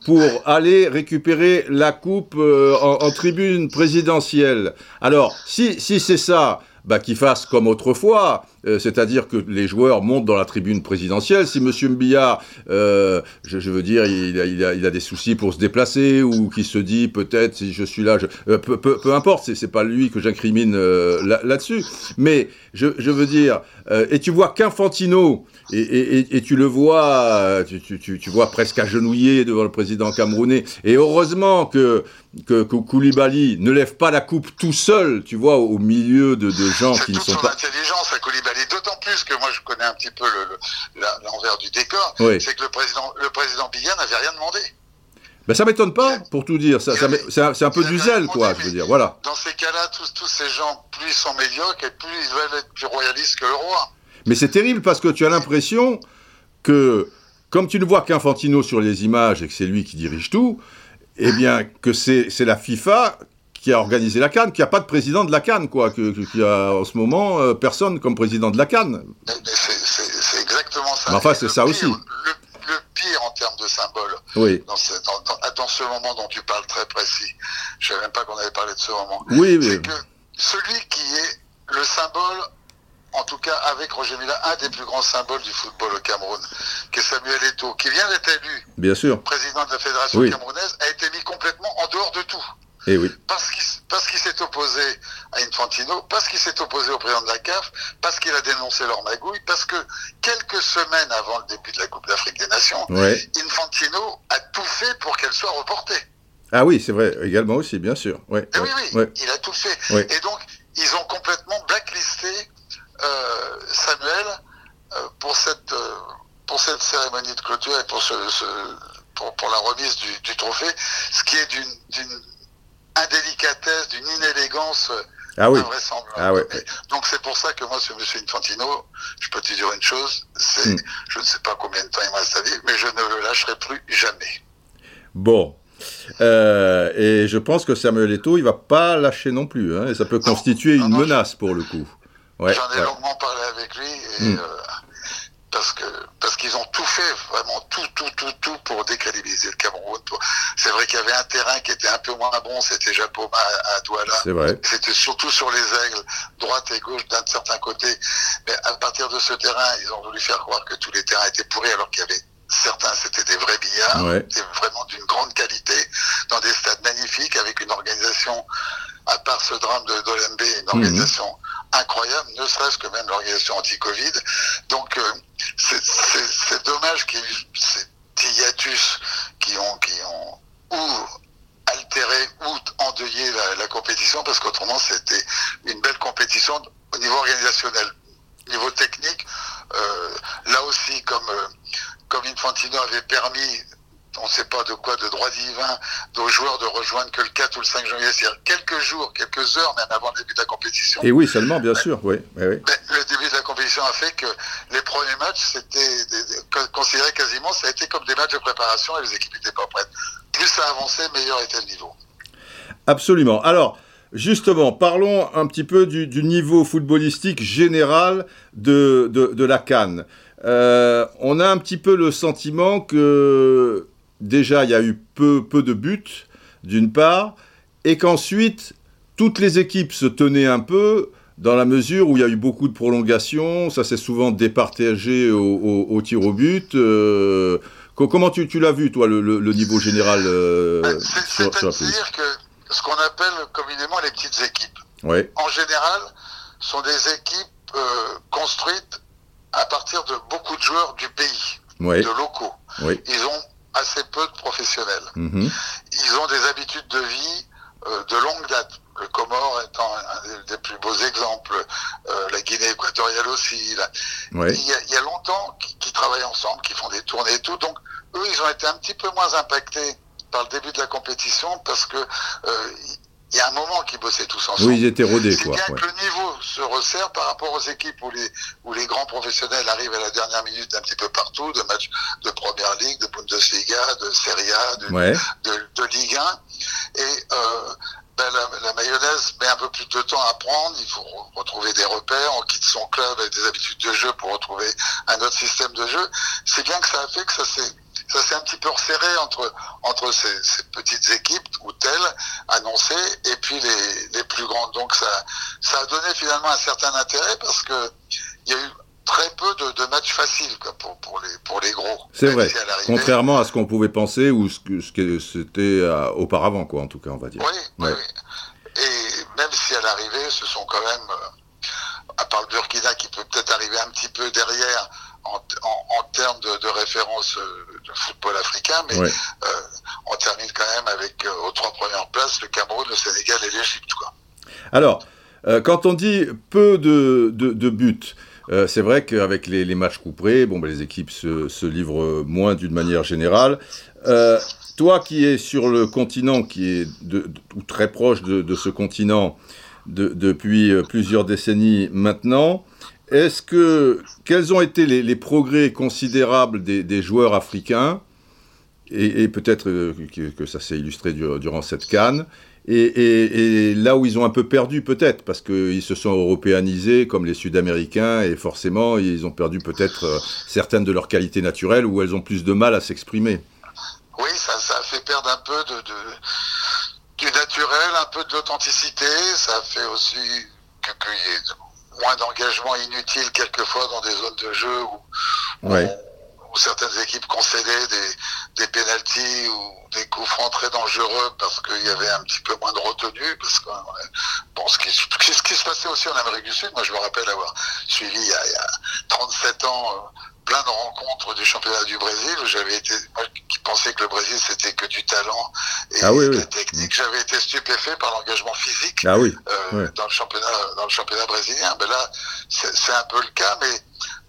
pour aller récupérer la coupe euh, en, tribune présidentielle. Alors, si, c'est ça, bah, qu'il fasse comme autrefois, euh, c'est-à-dire que les joueurs montent dans la tribune présidentielle. Si M. Mbilla, euh, je, veux dire, il a, des soucis pour se déplacer ou qui se dit peut-être si je suis là, peu, peu, importe, c'est pas lui que j'incrimine là-dessus. Mais je, je, veux dire, et tu vois qu'Infantino et, tu le vois, tu, vois presque agenouillé devant le président camerounais. Et heureusement que, que, Koulibaly ne lève pas la coupe tout seul, tu vois, au milieu de, gens qui ne sont pas. Intelligence à Koulibaly, d'autant plus que moi je connais un petit peu l'envers du décor. C'est que le président, le président Biya n'avait rien demandé. Ben ça m'étonne pas, pour tout dire. Ça, c'est un, peu du zèle, quoi, je veux dire. Voilà. Dans ces cas-là, tous, tous ces gens, plus ils sont médiocres et plus ils veulent être plus royalistes que le roi. Mais c'est terrible parce que tu as l'impression que, comme tu ne vois qu'Infantino sur les images et que c'est lui qui dirige tout, eh bien, que c'est la FIFA qui a organisé la Cannes, qui a pas de président de la Cannes, quoi, qui a en ce moment euh, personne comme président de la Cannes. C'est exactement ça. Mais enfin, c'est ça aussi. Le, pire en termes de symbole, oui. dans, ce, dans, ce moment dont tu parles très précis, je ne savais même pas qu'on avait parlé de ce moment, oui, oui. c'est que celui qui est le symbole en tout cas avec Roger Mila, un des plus grands symboles du football au Cameroun, qui est Samuel Eto'o, qui vient d'être élu Bien sûr. président de la fédération camerounaise, a été mis complètement en dehors de tout. Et eh oui. Parce qu'il s'est opposé à Infantino, parce qu'il s'est opposé au président de la CAF, parce qu'il a dénoncé leur magouille, parce que quelques semaines avant le début de la Coupe d'Afrique des Nations, Infantino a tout fait pour qu'elle soit reportée. Ah oui, c'est vrai, également aussi, bien sûr. Ouais, eh oui, oui, il a tout fait. Et donc, ils ont complètement blacklisté euh, Samuel euh, pour cette euh, pour cette cérémonie de clôture et pour ce, pour, la remise du, trophée, ce qui est d'une indélicatesse, d'une inélégance ah oui. invraisemblable. Ah Donc c'est pour ça que moi, ce monsieur Infantino, je peux te dire une chose, c'est, hmm. je ne sais pas combien de temps il me reste à vivre, mais je ne le lâcherai plus jamais. Bon. et je pense que Samuel Eto'o, il va pas lâcher non plus, hein, et ça peut constituer une menace pour le coup. J'en ai longuement parlé avec lui et, hmm. euh, parce que parce qu'ils ont tout fait, vraiment tout, tout, tout, tout pour décrédibiliser le Cameroun. C'est vrai qu'il y avait un terrain qui était un peu moins bon, c'était Japoma à, Douala. C'est vrai. C'était surtout sur les aigles, droite et gauche d'un certain côté. Mais à partir de ce terrain, ils ont voulu faire croire que tous les terrains étaient pourris alors qu'il y avait certains c'était des vrais billards, ouais. vraiment d'une grande qualité, dans des stades magnifiques, avec une organisation, à part ce drame de Dolembe, une mhm. organisation incroyable, ne serait-ce que même l'organisation anti-Covid. Donc euh, c'est dommage qu'il y ait ces hiatus qui ont, qui ont ou altéré ou endeuillé la, compétition, parce qu'autrement c'était une belle compétition au niveau organisationnel. Niveau technique, euh, là aussi, comme, euh, comme Infantino avait permis on ne sait pas de quoi, de droit divin, aux joueurs de rejoindre que le 4 ou le 5 janvier, c'est-à-dire quelques jours, quelques heures même avant le début de la compétition. Et oui, seulement, bien sûr, oui. oui. le début de la compétition a fait que les premiers matchs, c'était considéré quasiment, ça a été comme des matchs de préparation et les équipes n'étaient pas prêtes. Plus ça avançait, meilleur était le niveau. Absolument. Alors, Justement, parlons un petit peu du, niveau footballistique général de, de, la Cannes. Euh, on a un petit peu le sentiment que déjà, il y a eu peu, peu de buts, d'une part, et qu'ensuite, toutes les équipes se tenaient un peu dans la mesure où il y a eu beaucoup de prolongations, ça s'est souvent départagé au, au, tir au but. Euh, comment tu, l'as vu, toi, le, niveau général euh, C'est-à-dire que ce qu'on appelle communément les petites équipes. En général, sont des équipes euh, construites à partir de beaucoup de joueurs du pays, de locaux. Ils ont assez peu de professionnels. Mhm. Ils ont des habitudes de vie euh, de longue date. Le Comore étant un des, des plus beaux exemples, euh, la Guinée équatoriale aussi. il, y a, il y a longtemps qu'ils qu'ils travaillent ensemble, qu'ils font des tournées et tout. Donc, eux, ils ont été un petit peu moins impactés par le début de la compétition parce que euh, il y a un moment qu'ils bossaient tous ensemble. Oui, ils étaient rodés, C'est quoi. bien ouais. que le niveau se resserre par rapport aux équipes où les, où les grands professionnels arrivent à la dernière minute un petit peu partout, de matchs de Première Ligue, de Bundesliga, de Serie A, de, Ouais. de, de Ligue 1. Et euh, ben, la, la mayonnaise met un peu plus de temps à prendre. Il faut re- retrouver des repères. On quitte son club avec des habitudes de jeu pour retrouver un autre système de jeu. C'est bien que ça a fait que ça s'est ça s'est un petit peu resserré entre entre ces, ces petites équipes ou telles annoncées et puis les, les plus grandes. Donc ça ça a donné finalement un certain intérêt parce que il y a eu très peu de, de matchs faciles quoi, pour pour les pour les gros. C'est vrai. si à l'arrivée- Contrairement à ce qu'on pouvait penser ou ce que ce que c'était euh, auparavant, quoi, en tout cas, on va dire. Oui, Ouais. oui. Et même si à l'arrivée, ce sont quand même, euh, à part le Burkina qui peut peut-être arriver un petit peu derrière en, en, en termes de, de référence euh, de football africain, mais Ouais. euh, on termine quand même avec euh, aux trois premières places le Cameroun, le Sénégal et l'Égypte. Alors, euh, quand on dit peu de, de, de buts, euh, c'est vrai qu'avec les, les matchs couperés, bon, ben, les équipes se, se livrent moins d'une manière générale. Euh, toi qui es sur le continent, qui est de, de- ou très proche de, de ce continent de- depuis plusieurs décennies maintenant, est-ce que quels ont été les, progrès considérables des, joueurs africains et, peut-être euh, que, que ça s'est illustré dur- durant cette canne et, là où ils ont un peu perdu peut-être, parce qu'ils se sont européanisés comme les Sud-Américains, et forcément ils ont perdu peut-être euh, certaines de leurs qualités naturelles, où elles ont plus de mal à s'exprimer. Oui, ça, fait perdre un peu de, du naturel, un peu de l'authenticité. Ça fait aussi que- ait moins d'engagement inutile quelquefois dans des zones de jeu où, où- Ouais. où certaines équipes concédaient des, des pénalties ou des coups francs très dangereux parce qu'il y avait un petit peu moins de retenue. Parce que, bon, ce, qui, ce qui se passait aussi en Amérique du Sud, moi je me rappelle avoir suivi il y a, il y a 37 ans euh, plein de rencontres du championnat du Brésil où j'avais été, moi qui pensais que le Brésil c'était que du talent et Ah oui, de oui. la technique, j'avais été stupéfait par l'engagement physique Ah oui, euh, dans le championnat dans le championnat brésilien. Ben là, c'est c'est un peu le cas, mais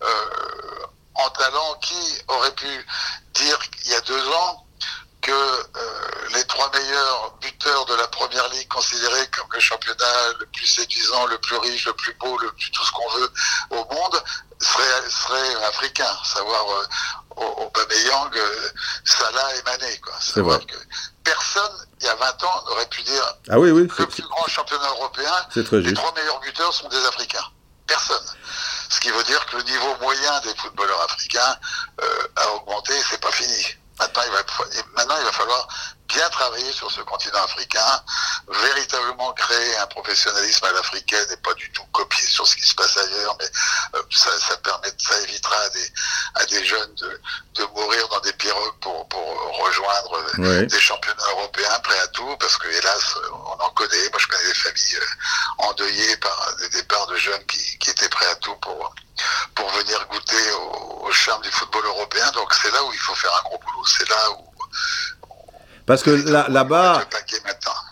euh, en talent, qui aurait pu dire il y a deux ans que euh, les trois meilleurs buteurs de la première ligue considérés comme le championnat le plus séduisant, le plus riche, le plus beau, le plus tout ce qu'on veut au monde seraient, seraient africains, savoir euh, Aubameyang, euh, Salah et Mané. Quoi. Savoir vrai. que personne, il y a 20 ans, n'aurait pu dire ah oui, oui, le c'est- plus grand championnat européen, c'est très les juste. trois meilleurs buteurs sont des Africains. Personne. Ce qui veut dire que le niveau moyen des footballeurs africains euh, a augmenté et c'est pas fini. Maintenant il, va, maintenant, il va falloir bien travailler sur ce continent africain, véritablement créer un professionnalisme à l'africaine et pas du tout copier sur ce qui se passe ailleurs, mais euh, ça, ça, permet, ça évitera à des, à des jeunes de, de mourir dans des pirogues pour, pour rejoindre des championnats européens prêts à tout, parce que hélas, on en connaît. Moi, je connais des familles euh, endeuillées par des départs de jeunes qui, qui étaient prêts à tout pour, pour venir goûter au, au charme du football européen. Donc, c'est là où il faut faire un gros boulot. C'est là où. Parce que là- là-bas,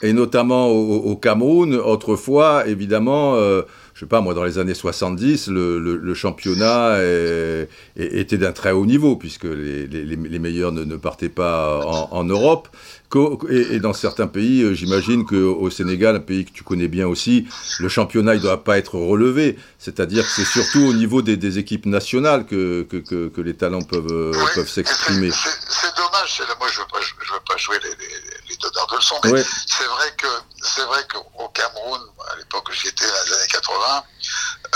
et notamment au, au Cameroun, autrefois, évidemment, euh, je sais pas, moi, dans les années 70, le, le- le championnat est- est- était d'un très haut niveau, puisque les, les- les meilleurs ne, ne partaient pas en, en Europe. Et, et dans certains pays, euh, j'imagine qu'au Sénégal, un pays que tu connais bien aussi, le championnat ne doit pas être relevé. C'est-à-dire que c'est surtout au niveau des, des équipes nationales que, que, que- que les talents peuvent, Oui, peuvent et s'exprimer. c'est- C'est c'est dommage. c'est là, Moi, je veux pas, je veux pas jouer les, les, les donneurs de leçons, mais Ouais. c'est vrai que c'est vrai qu'au Cameroun, à l'époque où j'y étais, dans les années 80,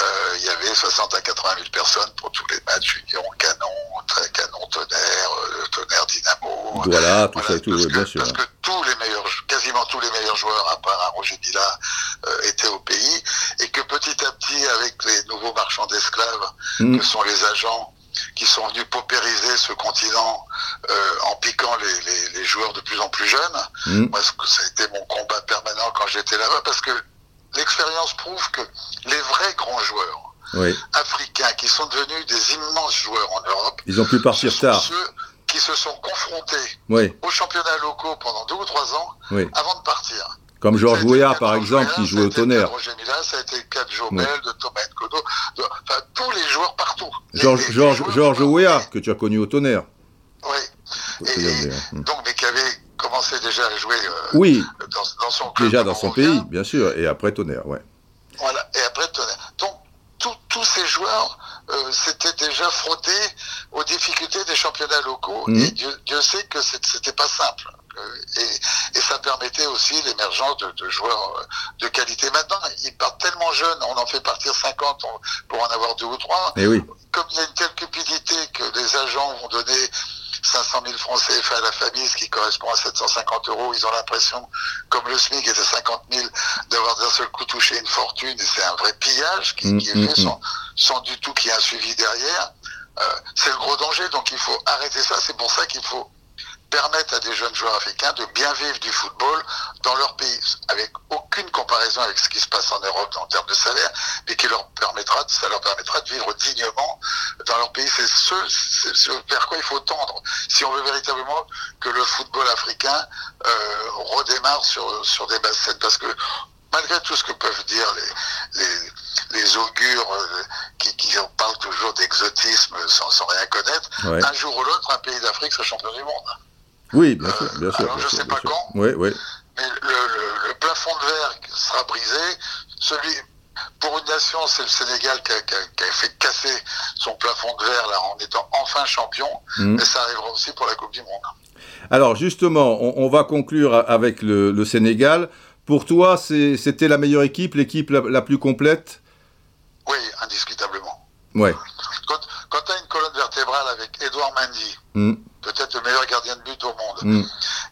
euh, il y avait 60 à 80 000 personnes pour tous les matchs Union, Canon, Canon, Tonnerre, euh, Tonnerre, Dynamo. Voilà, tout Voilà, ça et tout, parce, que, bien sûr. parce que tous les meilleurs, quasiment tous les meilleurs joueurs, à part un Roger Dilla, euh, étaient au pays, et que petit à petit, avec les nouveaux marchands d'esclaves, Mm. que sont les agents qui sont venus paupériser ce continent euh, en piquant les, les, joueurs de plus en plus jeunes. Mmh. Moi, ça a été mon combat permanent quand j'étais là-bas, parce que l'expérience prouve que les vrais grands joueurs africains qui sont devenus des immenses joueurs en Europe, ils ont pu partir tard. Ceux qui se sont confrontés aux championnats locaux pendant deux ou trois ans avant de partir. Comme Georges Weah, par exemple, qui jouait au tonnerre. Ça a été cas de Thomas Nkodo, de, enfin, tous les joueurs partout. Georges George, George Weah, que tu as connu au tonnerre. Oui. Et, hmm. donc, mais qui avait commencé déjà à jouer euh, oui. dans, dans, son club. Déjà dans son pays, bien sûr, et après tonnerre, ouais. Voilà, et après tonnerre. Donc, tous ces joueurs euh, s'étaient déjà frottés aux difficultés des championnats locaux, hmm. et Dieu, Dieu sait que c'était pas simple. Et, et, ça permettait aussi l'émergence de, de, joueurs euh, de qualité. Maintenant, ils partent tellement jeunes, on en fait partir 50 pour en avoir deux ou trois. Et oui. Comme il y a une telle cupidité que les agents vont donner 500 000 francs CFA à la famille, ce qui correspond à 750 euros, ils ont l'impression, comme le SMIC était 50 000, d'avoir d'un seul coup touché une fortune, et c'est un vrai pillage qui, qui est mmh, fait sans, sans, du tout qu'il y ait un suivi derrière. Euh, c'est le gros danger, donc il faut arrêter ça, c'est pour ça qu'il faut permettent à des jeunes joueurs africains de bien vivre du football dans leur pays, avec aucune comparaison avec ce qui se passe en Europe en termes de salaire, mais qui leur permettra, ça leur permettra de vivre dignement dans leur pays. C'est ce, vers quoi il faut tendre si on veut véritablement que le football africain euh, redémarre sur, sur des bases saines, parce que malgré tout ce que peuvent dire les, les, les augures euh, qui, qui, parlent toujours d'exotisme sans, sans, rien connaître, ouais. un jour ou l'autre, un pays d'Afrique sera champion du monde. Oui, bien sûr, bien sûr. Alors bien je ne sais pas sûr. quand, oui, oui. mais le, le, le, plafond de verre sera brisé. Celui, pour une nation, c'est le Sénégal qui a, qui, a, qui a, fait casser son plafond de verre là, en étant enfin champion, mmh. et ça arrivera aussi pour la Coupe du Monde. Alors justement, on, on va conclure avec le, le Sénégal. Pour toi, c'était la meilleure équipe, l'équipe la, la, plus complète? Oui, indiscutablement. Ouais. Quand, quand tu as une colonne vertébrale avec Edouard Mendy, mmh peut-être le meilleur gardien de but au monde. Mm.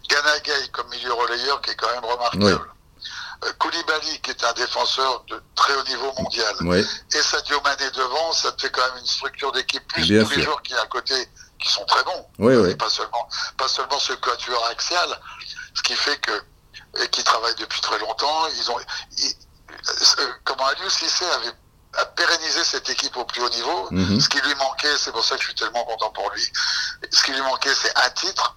Gana Gay comme milieu relayeur qui est quand même remarquable. Oui. Koulibaly qui est un défenseur de très haut niveau mondial. Oui. Et Sadio Mané devant, ça te fait quand même une structure d'équipe plus Bien tous sûr. les joueurs qui à côté qui sont très bons. Oui, oui. Pas seulement, pas seulement ce quatuor axial, ce qui fait que et qui travaillent depuis très longtemps. Ils ont, ils, euh, comment Aliou Cissé avait à pérenniser cette équipe au plus haut niveau. -hmm. Ce qui lui manquait, c'est pour ça que je suis tellement content pour lui, ce qui lui manquait, c'est un titre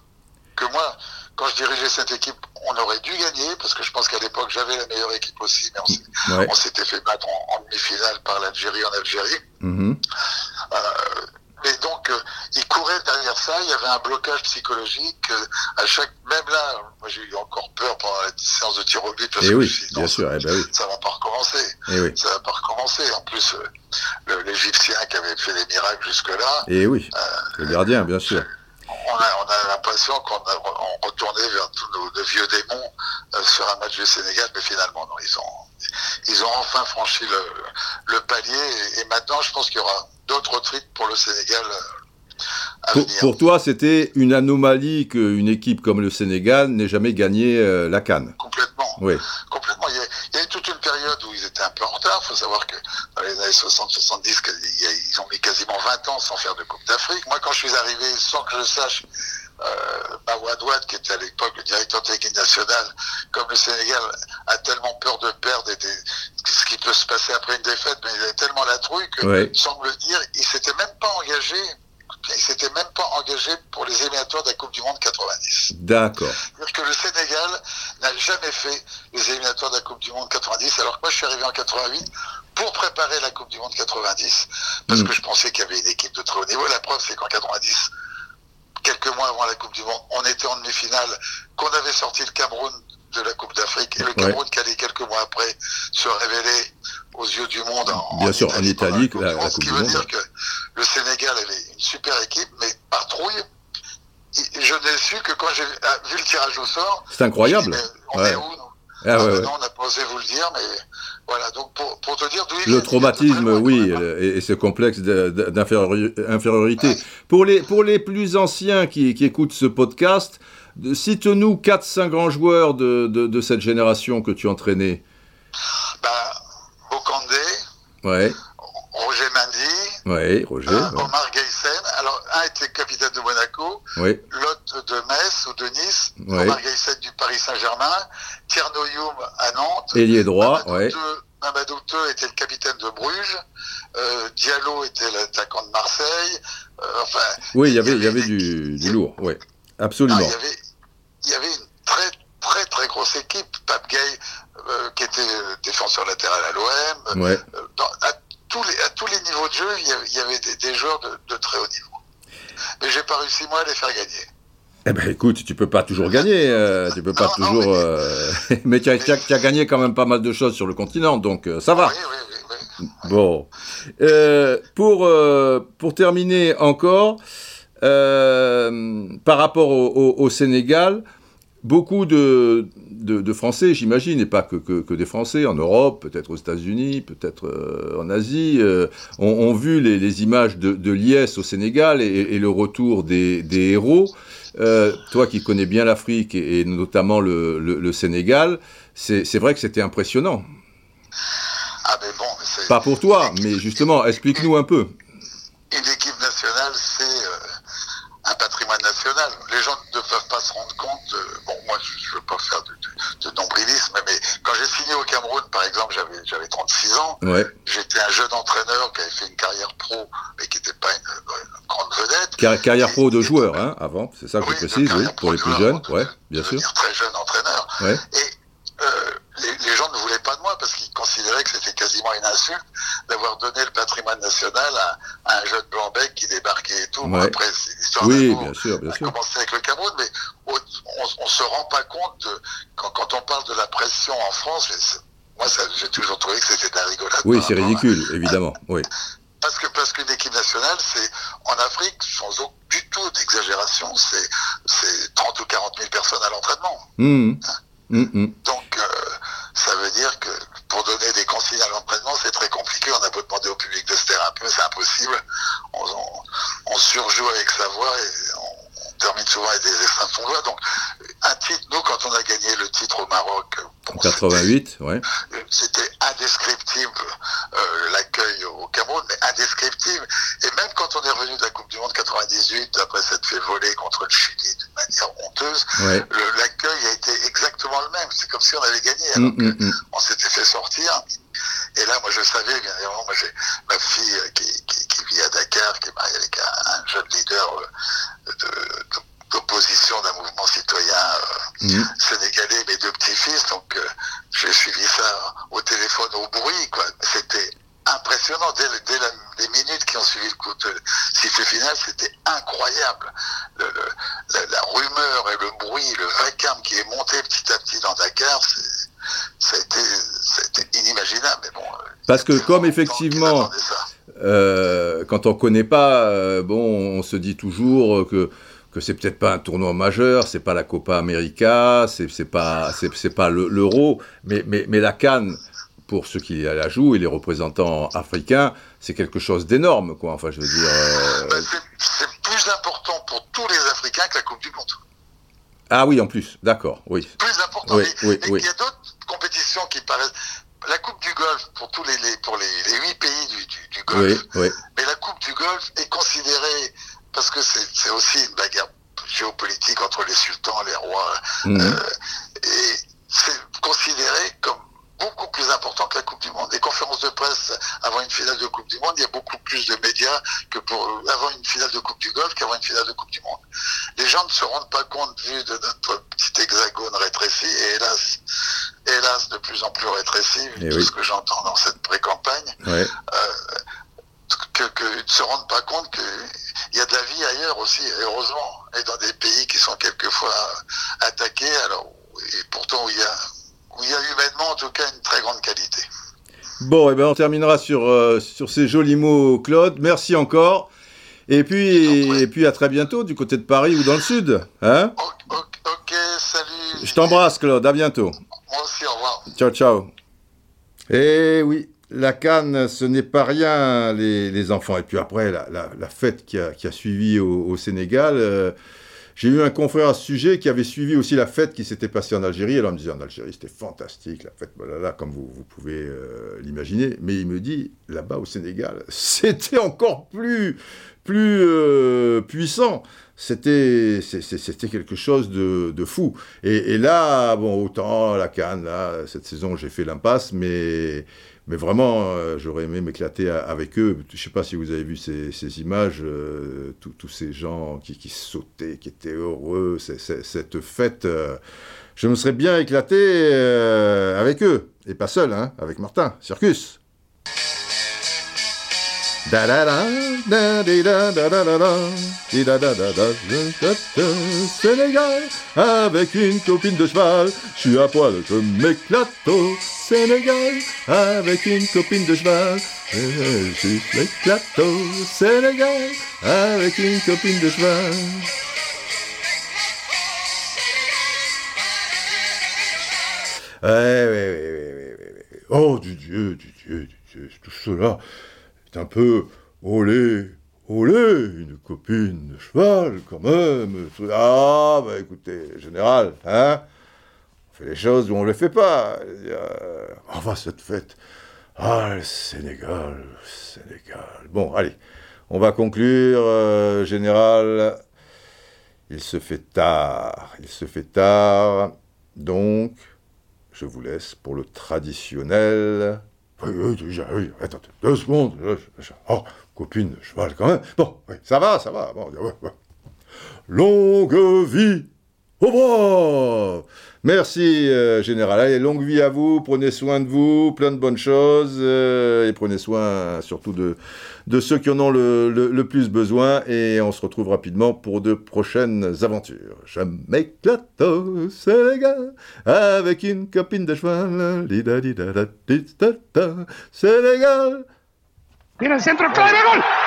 que moi, quand je dirigeais cette équipe, on aurait dû gagner, parce que je pense qu'à l'époque, j'avais la meilleure équipe aussi, mais on s'était ouais. fait battre en, en demi-finale par l'Algérie en Algérie. -hmm. euh, et donc, euh, il courait derrière ça, il y avait un blocage psychologique. Euh, à chaque, même là, moi j'ai eu encore peur pendant la séance de tir au but. Parce et que oui, bien sûr, eh ben oui. ça va pas recommencer. Et oui. Ça va pas recommencer. En plus, euh, l'Égyptien qui avait fait des miracles jusque-là. Et oui, le gardien, bien sûr. On a, on a l'impression qu'on on retournait vers tous nos, vieux démons euh, sur un match du Sénégal, mais finalement, non, ils ont, ils ont enfin franchi le, palier. Et, maintenant, je pense qu'il y aura d'autres trucs pour le Sénégal. Pour, pour, toi, c'était une anomalie qu'une équipe comme le Sénégal n'ait jamais gagné euh, la Cannes. Complètement. Oui. Complètement. Il y, a, il y, a, eu toute une période où ils étaient un peu en retard. Il faut savoir que dans les années 60-70, ils ont mis quasiment 20 ans sans faire de Coupe d'Afrique. Moi, quand je suis arrivé, sans que je sache, euh, Bawadouad, qui était à l'époque le directeur technique national, comme le Sénégal a tellement peur de perdre et des, ce qui peut se passer après une défaite, mais il avait tellement la trouille que, oui. sans me le dire, il s'était même pas engagé il s'était même pas engagé pour les éliminatoires de la Coupe du Monde 90. D'accord. C'est-à-dire que le Sénégal n'a jamais fait les éliminatoires de la Coupe du Monde 90, alors que moi je suis arrivé en 88 pour préparer la Coupe du Monde 90, parce mmh. que je pensais qu'il y avait une équipe de très haut niveau. La preuve, c'est qu'en 90, quelques mois avant la Coupe du Monde, on était en demi-finale, qu'on avait sorti le Cameroun de la Coupe d'Afrique, et le Cameroun ouais. qui allait quelques mois après se révéler aux yeux du monde en, Bien en sûr, Italie, en Italie, la, la, la Ce qui veut dire que le Sénégal avait une super équipe, mais par trouille, je n'ai su que quand j'ai vu le tirage au sort. C'est incroyable. Dit, on ouais. est où, ah, ah, ouais, non, on n'a pas osé vous le dire, mais voilà. Donc pour, pour te dire d'où il Le traumatisme, oui, et, et, ce complexe d'infériorité. Ouais. Pour, les, pour les plus anciens qui, qui écoutent ce podcast, cite-nous 4-5 grands joueurs de, de, de, cette génération que tu entraînais. Bah, Bokandé. Ouais. Roger. Ouais, Roger. Euh, Omar Gaysen. était capitaine de Monaco, Oui. Lotte de Metz ou de Nice. Omar Gaïsset du Paris Saint-Germain, Tierno Youm à Nantes, Ailier droit, Mamadou ouais. Était le capitaine de Bruges, euh, Diallo était l'attaquant de Marseille, euh, enfin, Oui, il y avait, il y avait du, du lourd, oui. Absolument. il y avait, il y avait une très très très grosse équipe. Pape Gay, euh, qui était euh, défenseur latéral à l'OM, Ouais. euh, à, tous les, à tous les niveaux de jeu, il y avait, il y avait des, des joueurs de, de très haut niveau. Mais j'ai pas réussi moi à les faire gagner. Eh ben écoute, tu peux pas toujours gagner, euh, tu peux pas Non, toujours... mais- mais tu as, gagné quand même pas mal de choses sur le continent, donc ça va. Oui, oui, oui, oui. Bon. Pour, pour terminer encore, euh, par rapport au, au- au Sénégal, beaucoup de, de, de Français, j'imagine, et pas que, que, que des Français, en Europe, peut-être aux États-Unis, peut-être euh, en Asie, euh, ont, ont vu les, les images de, de l'IS au Sénégal et, et le retour des, des héros. Euh, toi qui connais bien l'Afrique et, et notamment le, le, le Sénégal, c'est vrai que c'était impressionnant. Ah bon, c'est Pas pour toi, mais justement, explique-nous un peu. une équipe nationale, c'est euh, un patrimoine national. Les gens ne peuvent pas se rendre compte. de- bon, moi, je ne veux pas faire de, de- de nombrilisme, mais quand j'ai signé au Cameroun, par exemple, j'avais j'avais 36 ans. Ouais. J'étais un jeune entraîneur qui avait fait une carrière pro, mais qui n'était pas une, une grande vedette. Car- carrière pro de joueur, hein, avant, c'est ça que Oui, je précise, oui, pour les plus jeunes, ouais, bien sûr. très jeune entraîneur. Ouais. Et euh, les, les gens ne voulaient pas de moi parce qu'ils considéraient que c'était quasiment une insulte d'avoir donné le patrimoine national à, à un jeune blanc-bec qui débarquait et tout. Bon, Ouais. après, c'est l'histoire Oui, bien sûr, bien On a sûr. commencé avec le Cameroun, mais au- on, on se rend pas compte de, quand, quand on parle de la pression en France. Moi, j'ai toujours trouvé que c'était de la rigolade. Oui, c'est à- ridicule, évidemment, oui. Parce que parce qu'une équipe nationale, c'est en Afrique, sans aucun du tout d'exagération, c'est c'est 30 ou 40 000 personnes à l'entraînement. Hum, hum, hum. Donc, euh, ça veut dire que pour donner des consignes à l'entraînement, c'est très compliqué. On a beau demander au public de se taire un peu, c'est impossible. On, on- on surjoue avec sa voix et on termine souvent avec des extrêmes de son voix. Donc, un titre, nous, quand on a gagné le titre au Maroc, bon, En 88, ouais. c'était- indescriptible euh, l'accueil au Cameroun, mais indescriptible. Et même quand on est revenu de la Coupe du Monde 98, après s'être fait voler contre le Chili d'une manière honteuse, Ouais. l'accueil a été exactement le même. C'est comme si on avait gagné. Que hum, hum. on s'était fait sortir. Et là, moi, je savais, bien évidemment, moi, j'ai ma fille euh, qui, qui- qui vit à Dakar, qui est mariée avec un, un jeune leader euh, de- d'un mouvement citoyen euh, Hum. sénégalais, mes deux petits-fils. Donc, euh, j'ai suivi ça au téléphone au bruit, quoi. C'était impressionnant. Dès, le- dès la- les minutes qui ont suivi le coup de sifflet final, c'était incroyable. Le- le- la, la rumeur et le bruit, le vacarme qui est monté petit à petit dans Dakar, ça a été, ça a été inimaginable. Mais bon, euh, Parce que comme effectivement, euh, quand on connaît pas, euh, bon, on se dit toujours que que c'est peut-être pas un tournoi majeur, c'est pas la Copa América, c'est pas c'est c'est pas le- l'Euro, mais mais mais la Cannes pour ceux qui la jouent et les représentants africains, c'est quelque chose d'énorme, quoi. Enfin, je veux dire. euh, Ben, c'est- plus important pour tous les Africains que la Coupe du Monde. Ah oui, en plus, d'accord, oui. Plus important. Oui, oui, il y a d'autres compétitions qui paraissent. La Coupe du Golfe, pour tous les, les- pour les, les huit pays du, du, du Golfe, mais la Coupe du Golfe est considérée, parce que c'est aussi une bagarre géopolitique entre les sultans, les rois, Mhm. euh, et c'est considéré comme beaucoup plus important que la Coupe du Monde. Les conférences de presse avant une finale de Coupe du Monde, il y a beaucoup plus de médias que pour avant une finale de Coupe du Golfe qu'avant une finale de Coupe du Monde. Les gens ne se rendent pas compte, vu de notre petit hexagone rétréci, et hélas, hélas de plus en plus rétréci, vu Eh tout oui. ce que j'entends dans cette pré-campagne, ouais. Que, que ne se rendent pas compte qu'il y a de la vie ailleurs aussi, heureusement, et dans des pays qui sont quelquefois attaqués, alors, et pourtant où il y a, où il y a humainement en tout cas une très grande qualité. Bon, et ben on terminera sur, euh, sur ces jolis mots, Claude. Merci encore. Et puis, et puis à très bientôt du côté de Paris ou dans le sud. Hein ok, salut. Je t'embrasse, Claude. À bientôt. Moi aussi, au revoir. Ciao, ciao. Eh oui, la Cannes, ce n'est pas rien, les, enfants. Et puis après, la, fête qui a, suivi au, Sénégal. euh, J'ai eu un confrère à ce sujet qui avait suivi aussi la fête qui s'était passée en Algérie. Alors il me disait en Algérie c'était fantastique, la fête, voilà, comme vous, pouvez euh, l'imaginer. Mais il me dit là-bas au Sénégal, c'était encore plus, euh, puissant. C'était, quelque chose de, fou. Et, là, bon, autant la Cannes, cette saison j'ai fait l'impasse, mais mais vraiment, euh, j'aurais aimé m'éclater avec eux. Je ne sais pas si vous avez vu ces, images, euh, tous ces gens qui, sautaient, qui étaient heureux, cette fête. Euh, je me serais bien éclaté avec eux, et pas seul, hein, avec Martin, Circus. Sénégal, avec une copine de cheval, je suis à poil, je m'éclate au Sénégal, avec une copine de cheval, je m'éclate au Sénégal, avec une copine de cheval. Eh, oui, oui, oui, oui, Oh, du Dieu, du Dieu, du Dieu, tout cela un peu olé, olé, une copine de cheval quand même. Ah, bah écoutez, général, hein, on fait les choses où on ne les fait pas. Euh, enfin, cette fête. Ah, le Sénégal, le Sénégal. Bon, allez, on va conclure, euh, général. Il se fait tard, il se fait tard. Donc, je vous laisse pour le traditionnel attends, deux secondes. Oh, copine, cheval quand même. Bon, oui, ça va, ça va. Bon. Longue vie au bras Merci, euh, Général. Allez, longue vie à vous, prenez soin de vous, plein de bonnes choses, euh, et prenez soin surtout de, de ceux qui en ont le, le, plus besoin, et on se retrouve rapidement pour de prochaines aventures. Je m'éclate au Sénégal avec une copine de cheval. Sénégal. Tira el centro, clave, gol